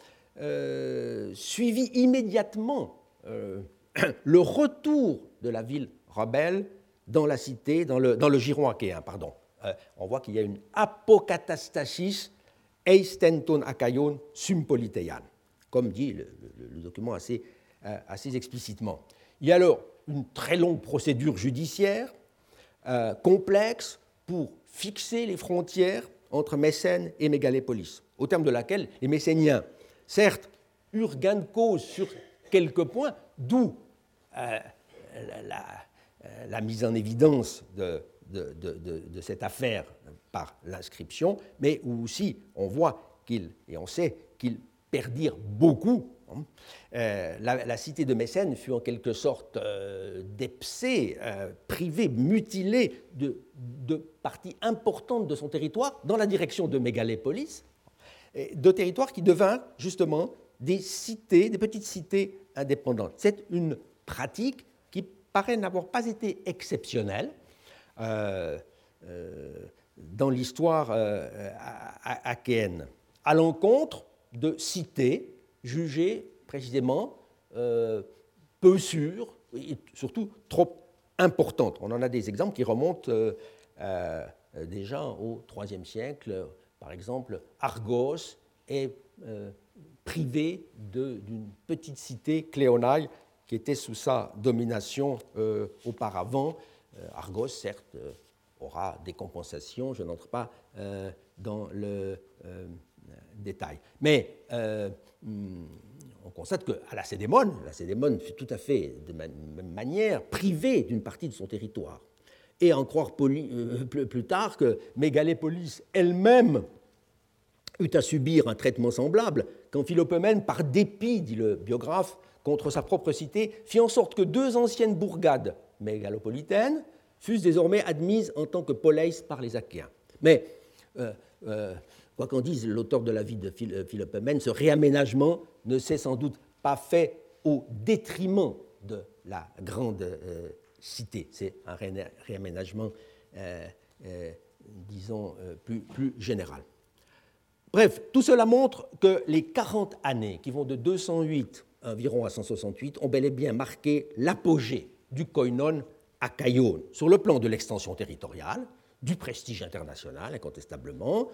[SPEAKER 2] suivit immédiatement le retour de la ville rebelle dans la cité, dans le, giron achéen. Pardon. on voit qu'il y a une apocatastasis eistenton akaion sumpoliteian, comme dit le document assez, assez explicitement. Il y a alors une très longue procédure judiciaire euh, complexe pour fixer les frontières entre Mécène et Mégalépolis, au terme de laquelle les Messéniens, certes, eurent gain de cause sur quelques points, d'où euh, la, mise en évidence de, de cette affaire par l'inscription, mais où aussi on voit qu'ils, et on sait qu'ils perdirent beaucoup euh, la, cité de Mécène fut en quelque sorte euh, euh, privée, mutilée de, parties importantes de son territoire dans la direction de Mégalépolis, de territoires qui devinrent justement des cités, des petites cités indépendantes. C'est une pratique qui paraît n'avoir pas été exceptionnelle dans l'histoire achéenne, à l'encontre de cités jugées précisément euh, peu sûres et surtout trop importantes. On en a des exemples qui remontent euh, euh, déjà au IIIe siècle. Par exemple, Argos est privé d'une petite cité, Cléonaï, qui était sous sa domination auparavant. Argos, certes, aura des compensations, je n'entre pas dans le détail. Mais hmm, on constate qu'à la Cédémone, la Cédémone fut tout à fait de même manière privée d'une partie de son territoire. Et en croire euh, plus, tard que Mégalépolis elle-même eut à subir un traitement semblable quand Philopémène, par dépit, dit le biographe, contre sa propre cité, fit en sorte que deux anciennes bourgades mégalopolitaines fussent désormais admises en tant que poleis par les Achéens. Mais euh, euh, quoi qu'en dise l'auteur de la vie de Philopémène, ce réaménagement ne s'est sans doute pas fait au détriment de la grande euh, cité. C'est un réaménagement, euh, euh, disons, plus, général. Bref, tout cela montre que les 40 années qui vont de 208 environ à 168 ont bel et bien marqué l'apogée du koinon à Caïon sur le plan de l'extension territoriale, du prestige international, incontestablement,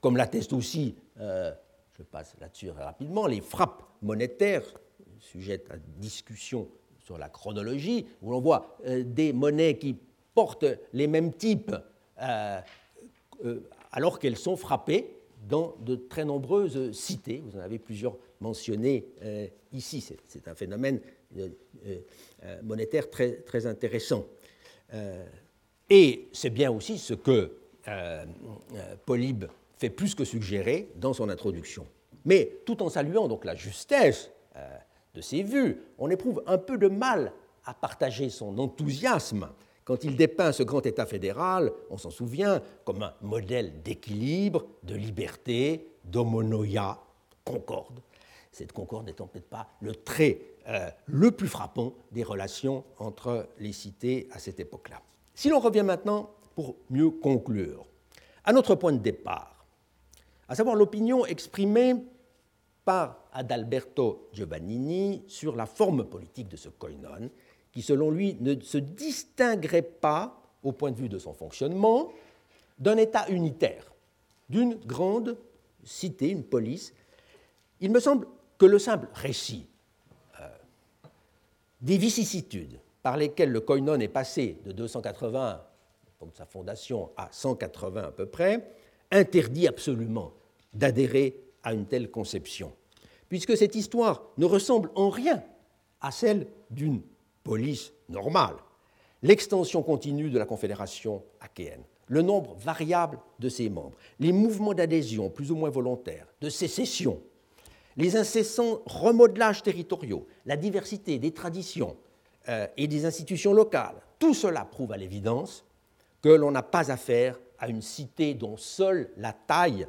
[SPEAKER 2] comme l'atteste aussi je passe là-dessus rapidement, les frappes monétaires, sujettes à discussion sur la chronologie, où l'on voit euh, des monnaies qui portent les mêmes types euh, euh, alors qu'elles sont frappées dans de très nombreuses cités. Vous en avez plusieurs mentionnées ici. C'est un phénomène monétaire très, très intéressant. et c'est bien aussi ce que Polybe fait plus que suggérer dans son introduction. Mais tout en saluant donc la justesse euh, de ses vues, on éprouve un peu de mal à partager son enthousiasme quand il dépeint ce grand État fédéral, on s'en souvient, comme un modèle d'équilibre, de liberté, d'homonoia, concorde. Cette concorde n'étant peut-être pas le trait euh, le plus frappant des relations entre les cités à cette époque-là. Si l'on revient maintenant pour mieux conclure, à notre point de départ, à savoir l'opinion exprimée par Adalberto Giovannini sur la forme politique de ce koinon, qui selon lui ne se distinguerait pas, au point de vue de son fonctionnement, d'un État unitaire, d'une grande cité, une police. Il me semble que le simple récit euh, des vicissitudes par lesquelles le koinon est passé de 280 de sa fondation à 180 à peu près, interdit absolument d'adhérer à une telle conception, puisque cette histoire ne ressemble en rien à celle d'une police normale. L'extension continue de la Confédération achéenne, le nombre variable de ses membres, les mouvements d'adhésion plus ou moins volontaires, de sécession, les incessants remodelages territoriaux, la diversité des traditions euh, et des institutions locales, tout cela prouve à l'évidence que l'on n'a pas affaire à une cité dont seule la taille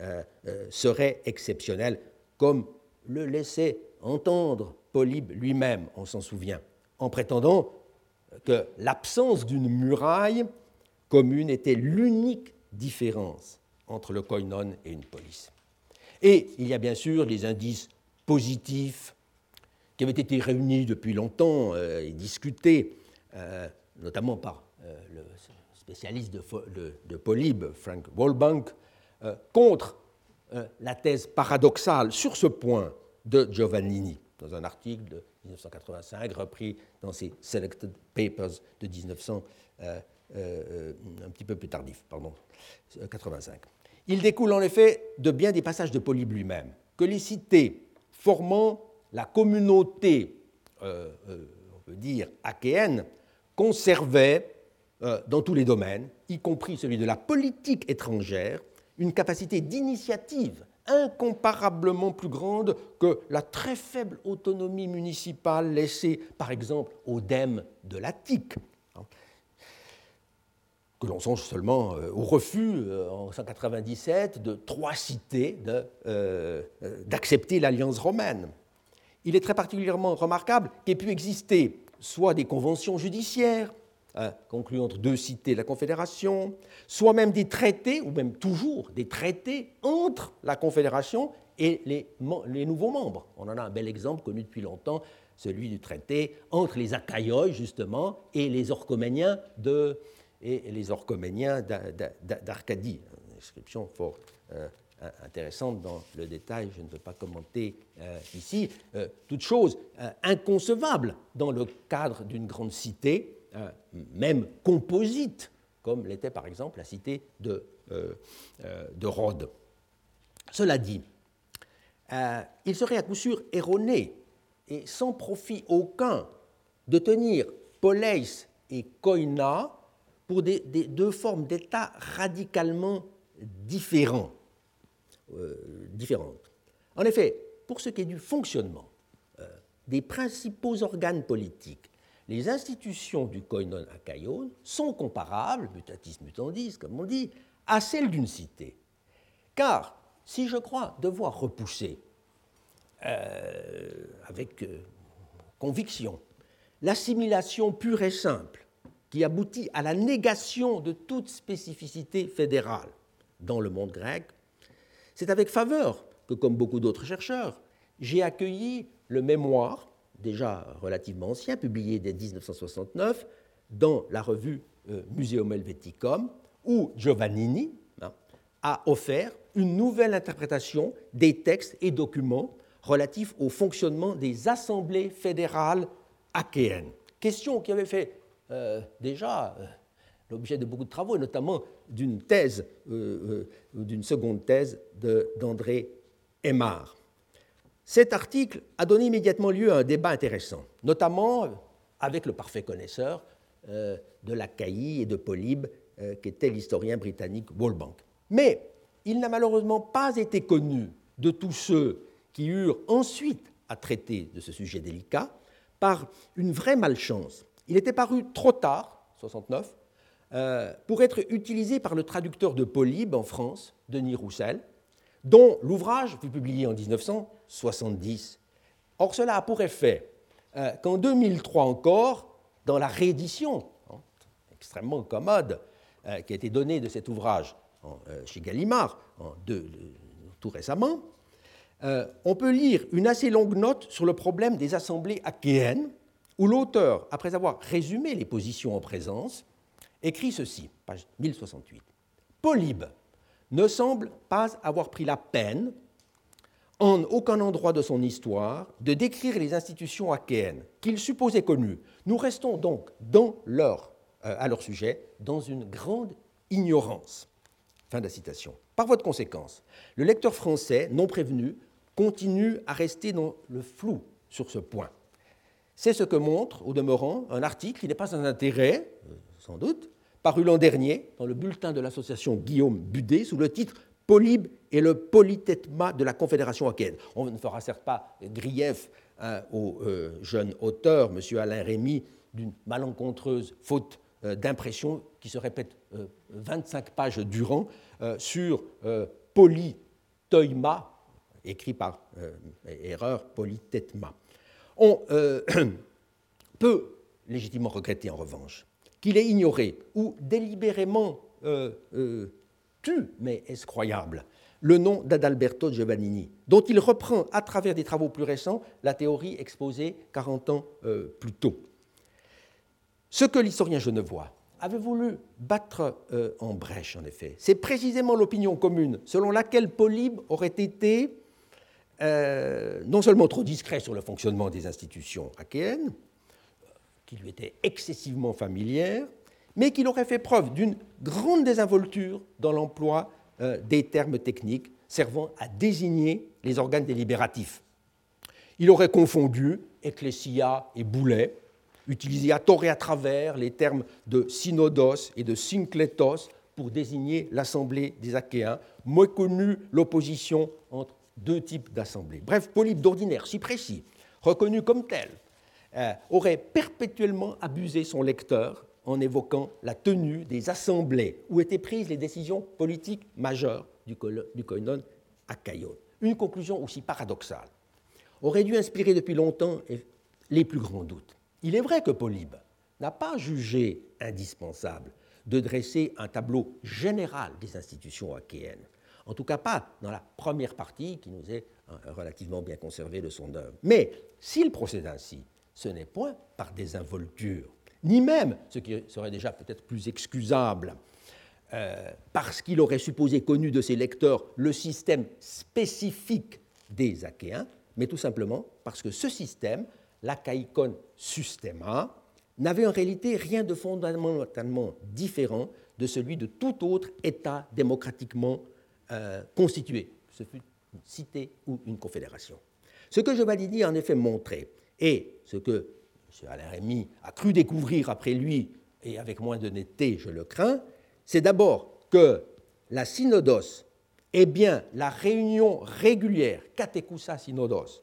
[SPEAKER 2] euh, euh, serait exceptionnelle, comme le laissait entendre Polybe lui-même, on s'en souvient, en prétendant que l'absence d'une muraille commune était l'unique différence entre le koinon et une police. Et il y a bien sûr des indices positifs qui avaient été réunis depuis longtemps euh, et discutés, notamment par le spécialiste de, Polybe, Frank Wolbank, euh, contre euh, la thèse paradoxale sur ce point de Giovannini, dans un article de 1985 repris dans ses Selected Papers de 1900, euh, plus tardif, pardon, 85. Il découle en effet de bien des passages de Polybe lui-même, que les cités formant la communauté, on peut dire, achéenne, conservaient euh, dans tous les domaines, y compris celui de la politique étrangère, une capacité d'initiative incomparablement plus grande que la très faible autonomie municipale laissée, par exemple, au DEM de l'Attique, hein, que l'on songe seulement euh, au refus euh, en 197 de trois cités d'accepter l'alliance romaine. Il est très particulièrement remarquable qu'aient pu exister soit des conventions judiciaires, Hein, conclu entre deux cités de la Confédération, soit même des traités, ou même toujours des traités entre la Confédération et les, nouveaux membres. On en a un bel exemple connu depuis longtemps, celui du traité entre les Achaïoi, justement, et les Orchoméniens de, et les d'Arcadie. Une description fort euh, intéressante dans le détail, je ne veux pas commenter euh, ici. Euh, toute chose inconcevable dans le cadre d'une grande cité, euh, même composite, comme l'était par exemple la cité de, euh, euh, de Rhodes. Cela dit, il serait à coup sûr erroné et sans profit aucun de tenir Poleis et Koina pour des, deux formes d'État radicalement différents, différentes. En effet, pour ce qui est du fonctionnement des principaux organes politiques les institutions du koinon akaion sont comparables, mutatis mutandis, comme on dit, à celles d'une cité. Car si je crois devoir repousser euh, avec euh, conviction l'assimilation pure et simple qui aboutit à la négation de toute spécificité fédérale dans le monde grec, c'est avec faveur que, comme beaucoup d'autres chercheurs, j'ai accueilli le mémoire déjà relativement ancien, publié dès 1969 dans la revue euh, Museum Helveticum, où Giovannini hein, a offert une nouvelle interprétation des textes et documents relatifs au fonctionnement des assemblées fédérales achéennes. Question qui avait fait euh, déjà euh, l'objet de beaucoup de travaux, et notamment d'une thèse, d'une seconde thèse d'André Aymar. Cet article a donné immédiatement lieu à un débat intéressant, notamment avec le parfait connaisseur euh, de l'Achaïe et de Polybe, euh, qui était l'historien britannique Walbank. Mais il n'a malheureusement pas été connu de tous ceux qui eurent ensuite à traiter de ce sujet délicat par une vraie malchance. Il était paru trop tard, 69, euh, pour être utilisé par le traducteur de Polybe en France, Denis Roussel, dont l'ouvrage fut publié en 1970. Or, cela a pour effet euh, qu'en 2003 encore, dans la réédition hein, extrêmement commode euh, qui a été donnée de cet ouvrage euh, chez Gallimard tout récemment, on peut lire une assez longue note sur le problème des assemblées achéennes où l'auteur, après avoir résumé les positions en présence, écrit ceci, page 1068. Polybe ne semble pas avoir pris la peine, en aucun endroit de son histoire, de décrire les institutions achéennes qu'il supposait connues. Nous restons donc euh, à leur sujet dans une grande ignorance. Fin de la citation. Par voie de conséquence, le lecteur français, non prévenu, continue à rester dans le flou sur ce point. C'est ce que montre, au demeurant, un article qui n'est pas sans intérêt, euh, sans doute, paru l'an dernier dans le bulletin de l'association Guillaume Budet sous le titre Polybe et le polythétma de la Confédération achéenne. On ne fera certes pas grief hein, au euh, jeune auteur, M. Alain Rémy, d'une malencontreuse faute euh, d'impression qui se répète 25 pages durant sur polytoima, écrit par erreur polythétma. On peut légitimement regretter en revanche qu'il ait ignoré ou délibérément euh, euh, tu, mais est-ce croyable, le nom d'Adalberto Giovannini, dont il reprend à travers des travaux plus récents la théorie exposée 40 ans euh, plus tôt. Ce que l'historien genevois avait voulu battre en brèche, en effet, c'est précisément l'opinion commune selon laquelle Polybe aurait été non seulement trop discret sur le fonctionnement des institutions achéennes, qui lui était excessivement familière, mais qu'il aurait fait preuve d'une grande désinvolture dans l'emploi euh, des termes techniques servant à désigner les organes délibératifs. Il aurait confondu ecclesia et boulet, utilisé à tort et à travers les termes de synodos et de synclétos pour désigner l'assemblée des Achéens, méconnu l'opposition entre deux types d'assemblées. Bref, Polybe d'ordinaire si précis, reconnu comme tel, euh, aurait perpétuellement abusé son lecteur en évoquant la tenue des assemblées où étaient prises les décisions politiques majeures du, koinon à Caillot. Une conclusion aussi paradoxale aurait dû inspirer depuis longtemps les plus grands doutes. Il est vrai que Polybe n'a pas jugé indispensable de dresser un tableau général des institutions achéennes, en tout cas pas dans la première partie qui nous est euh, relativement bien conservée de son œuvre. Mais s'il procède ainsi, ce n'est point par désinvolture, ni même, ce qui serait déjà peut-être plus excusable, euh, parce qu'il aurait supposé connu de ses lecteurs le système spécifique des Achéens, mais tout simplement parce que ce système, l'Achaïkon Systema, n'avait en réalité rien de fondamentalement différent de celui de tout autre État démocratiquement euh, constitué, ce fut une cité ou une confédération. Ce que Giovannini a en effet montré, et ce que M. Alain Rémy a cru découvrir après lui, et avec moins d'honnêteté, je le crains, c'est d'abord que la synodos est bien la réunion régulière, catekusa synodos,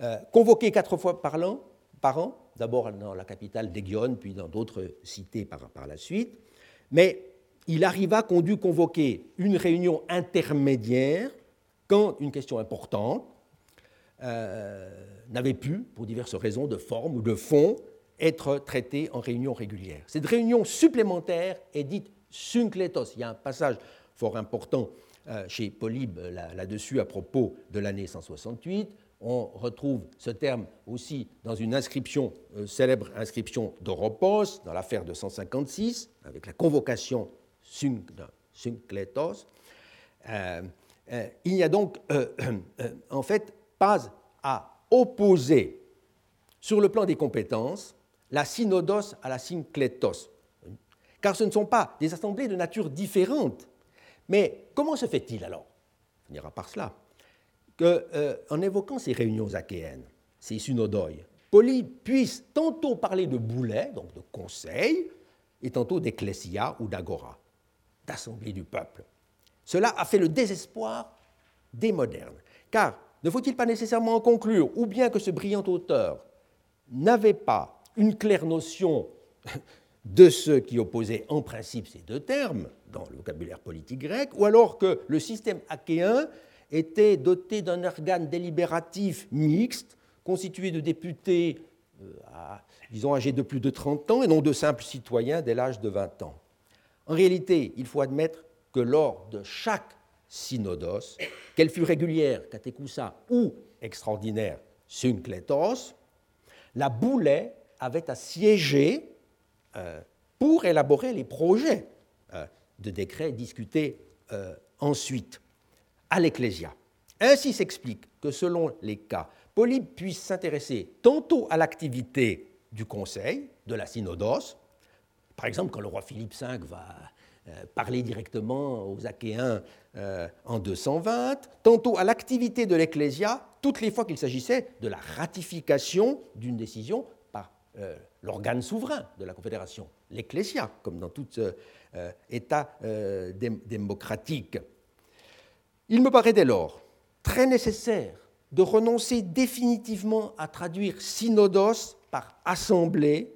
[SPEAKER 2] euh, convoquée quatre fois par an, par an d'abord dans la capitale d'Egion, puis dans d'autres cités par, par la suite, mais il arriva qu'on dut convoquer une réunion intermédiaire quand une question importante, euh, n'avait pu, pour diverses raisons de forme ou de fond, être traitée en réunion régulière. Cette réunion supplémentaire est dite synclétos. Il y a un passage fort important euh, chez Polybe là-dessus à propos de l'année 168. On retrouve ce terme aussi dans une inscription, euh, célèbre inscription d'Oropos, dans l'affaire de 156, avec la convocation synclétos. il n'y a donc en fait pas à opposer sur le plan des compétences la synodos à la synclétos, car ce ne sont pas des assemblées de nature différente. Mais comment se fait-il alors On finira par cela. Que, euh, en évoquant ces réunions achéennes, ces synodoi, Poly puisse tantôt parler de boulet, donc de conseil, et tantôt d'ecclésia ou d'agora, d'assemblée du peuple. Cela a fait le désespoir des modernes, car ne faut-il pas nécessairement en conclure, ou bien que ce brillant auteur n'avait pas une claire notion de ce qui opposait en principe ces deux termes dans le vocabulaire politique grec, ou alors que le système achéen était doté d'un organe délibératif mixte, constitué de députés, euh, disons, âgés de plus de 30 ans, et non de simples citoyens dès l'âge de 20 ans. En réalité, il faut admettre que lors de chaque synodos, qu'elle fût régulière, catécousa, ou extraordinaire, synclétos, la Boulet avait à siéger euh, pour élaborer les projets euh, de décrets discutés euh, ensuite à l'Ecclésia. Ainsi s'explique que selon les cas, Polybe puisse s'intéresser tantôt à l'activité du Conseil, de la synodos, par exemple quand le roi Philippe V va parler directement aux Achéens en 220, tantôt à l'activité de l'Ecclésia, toutes les fois qu'il s'agissait de la ratification d'une décision par l'organe souverain de la Confédération, l'Ecclésia, comme dans tout euh, euh, État euh, démocratique. Il me paraît dès lors très nécessaire de renoncer définitivement à traduire synodos par assemblée,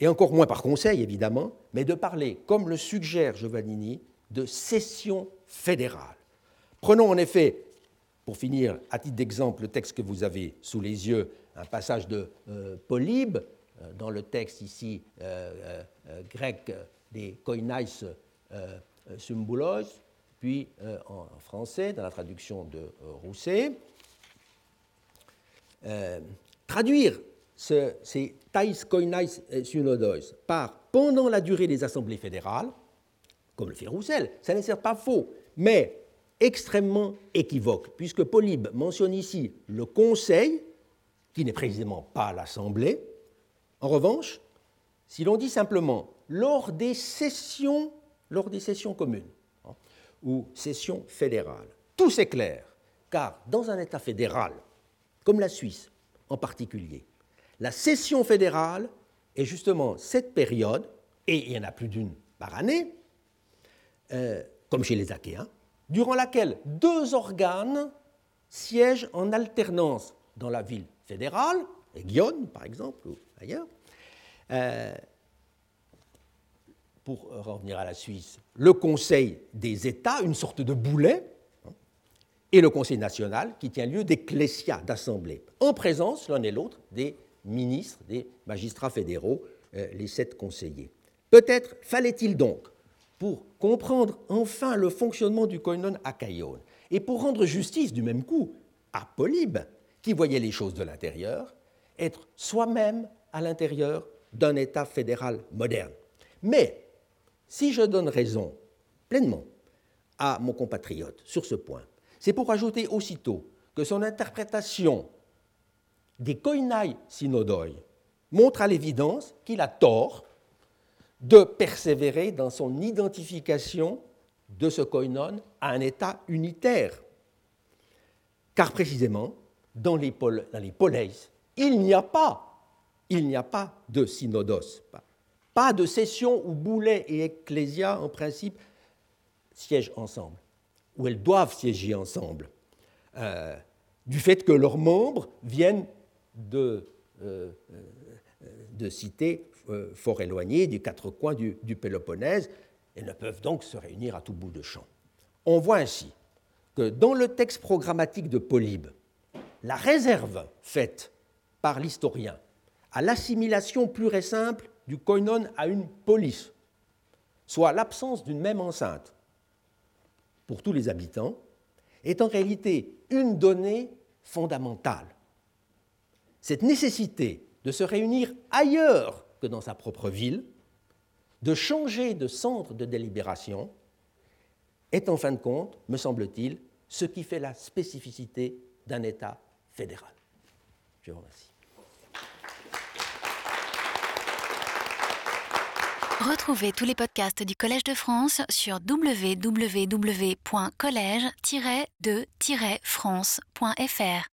[SPEAKER 2] et encore moins par conseil évidemment, mais de parler, comme le suggère Giovannini, de session fédérale. Prenons en effet, pour finir, à titre d'exemple, le texte que vous avez sous les yeux, un passage de Polybe, euh, dans le texte ici euh, euh, grec des koinais symbolos, puis en français, dans la traduction de Rousset. traduire ces tais koinais synodos par pendant la durée des assemblées fédérales, comme le fait Roussel, ça n'est certes pas faux, mais extrêmement équivoque, puisque Polybe mentionne ici le Conseil, qui n'est précisément pas l'Assemblée, en revanche, si l'on dit simplement lors des sessions, communes hein, ou sessions fédérales, tout s'éclaire, car dans un État fédéral, comme la Suisse en particulier, la session fédérale est justement cette période, et il y en a plus d'une par année, euh, comme chez les Achéens, durant laquelle deux organes siègent en alternance dans la ville fédérale, Guillaume par exemple, ailleurs. Euh, pour revenir à la Suisse, le Conseil des États, une sorte de boulet, hein, et le Conseil national qui tient lieu d'ecclésia, d'assemblée, en présence l'un et l'autre des ministres, des magistrats fédéraux, euh, les sept conseillers. Peut-être fallait-il donc, pour comprendre enfin le fonctionnement du koinon Caillon, et pour rendre justice du même coup à Polybe, qui voyait les choses de l'intérieur, être soi-même à l'intérieur d'un État fédéral moderne. Mais si je donne raison pleinement à mon compatriote sur ce point, c'est pour ajouter aussitôt que son interprétation des koinai synodoi montre à l'évidence qu'il a tort de persévérer dans son identification de ce koinon à un État unitaire. Car précisément, dans les, pol dans les poleis, il n'y a pas il n'y a pas de synodos, pas de session où Boulet et Ecclésia, en principe, siègent ensemble, où elles doivent siéger ensemble, euh, du fait que leurs membres viennent de, euh, euh, cités fort éloignées, des quatre coins du, du Péloponnèse, et ne peuvent donc se réunir à tout bout de champ. On voit ainsi que dans le texte programmatique de Polybe, la réserve faite par l'historien à l'assimilation pure et simple du koinon à une police, soit l'absence d'une même enceinte pour tous les habitants, est en réalité une donnée fondamentale. Cette nécessité de se réunir ailleurs que dans sa propre ville, de changer de centre de délibération, est en fin de compte, me semble-t-il, ce qui fait la spécificité d'un État fédéral. Je vous remercie.
[SPEAKER 1] Retrouvez tous les podcasts du Collège de France sur www.collège-de-france.fr.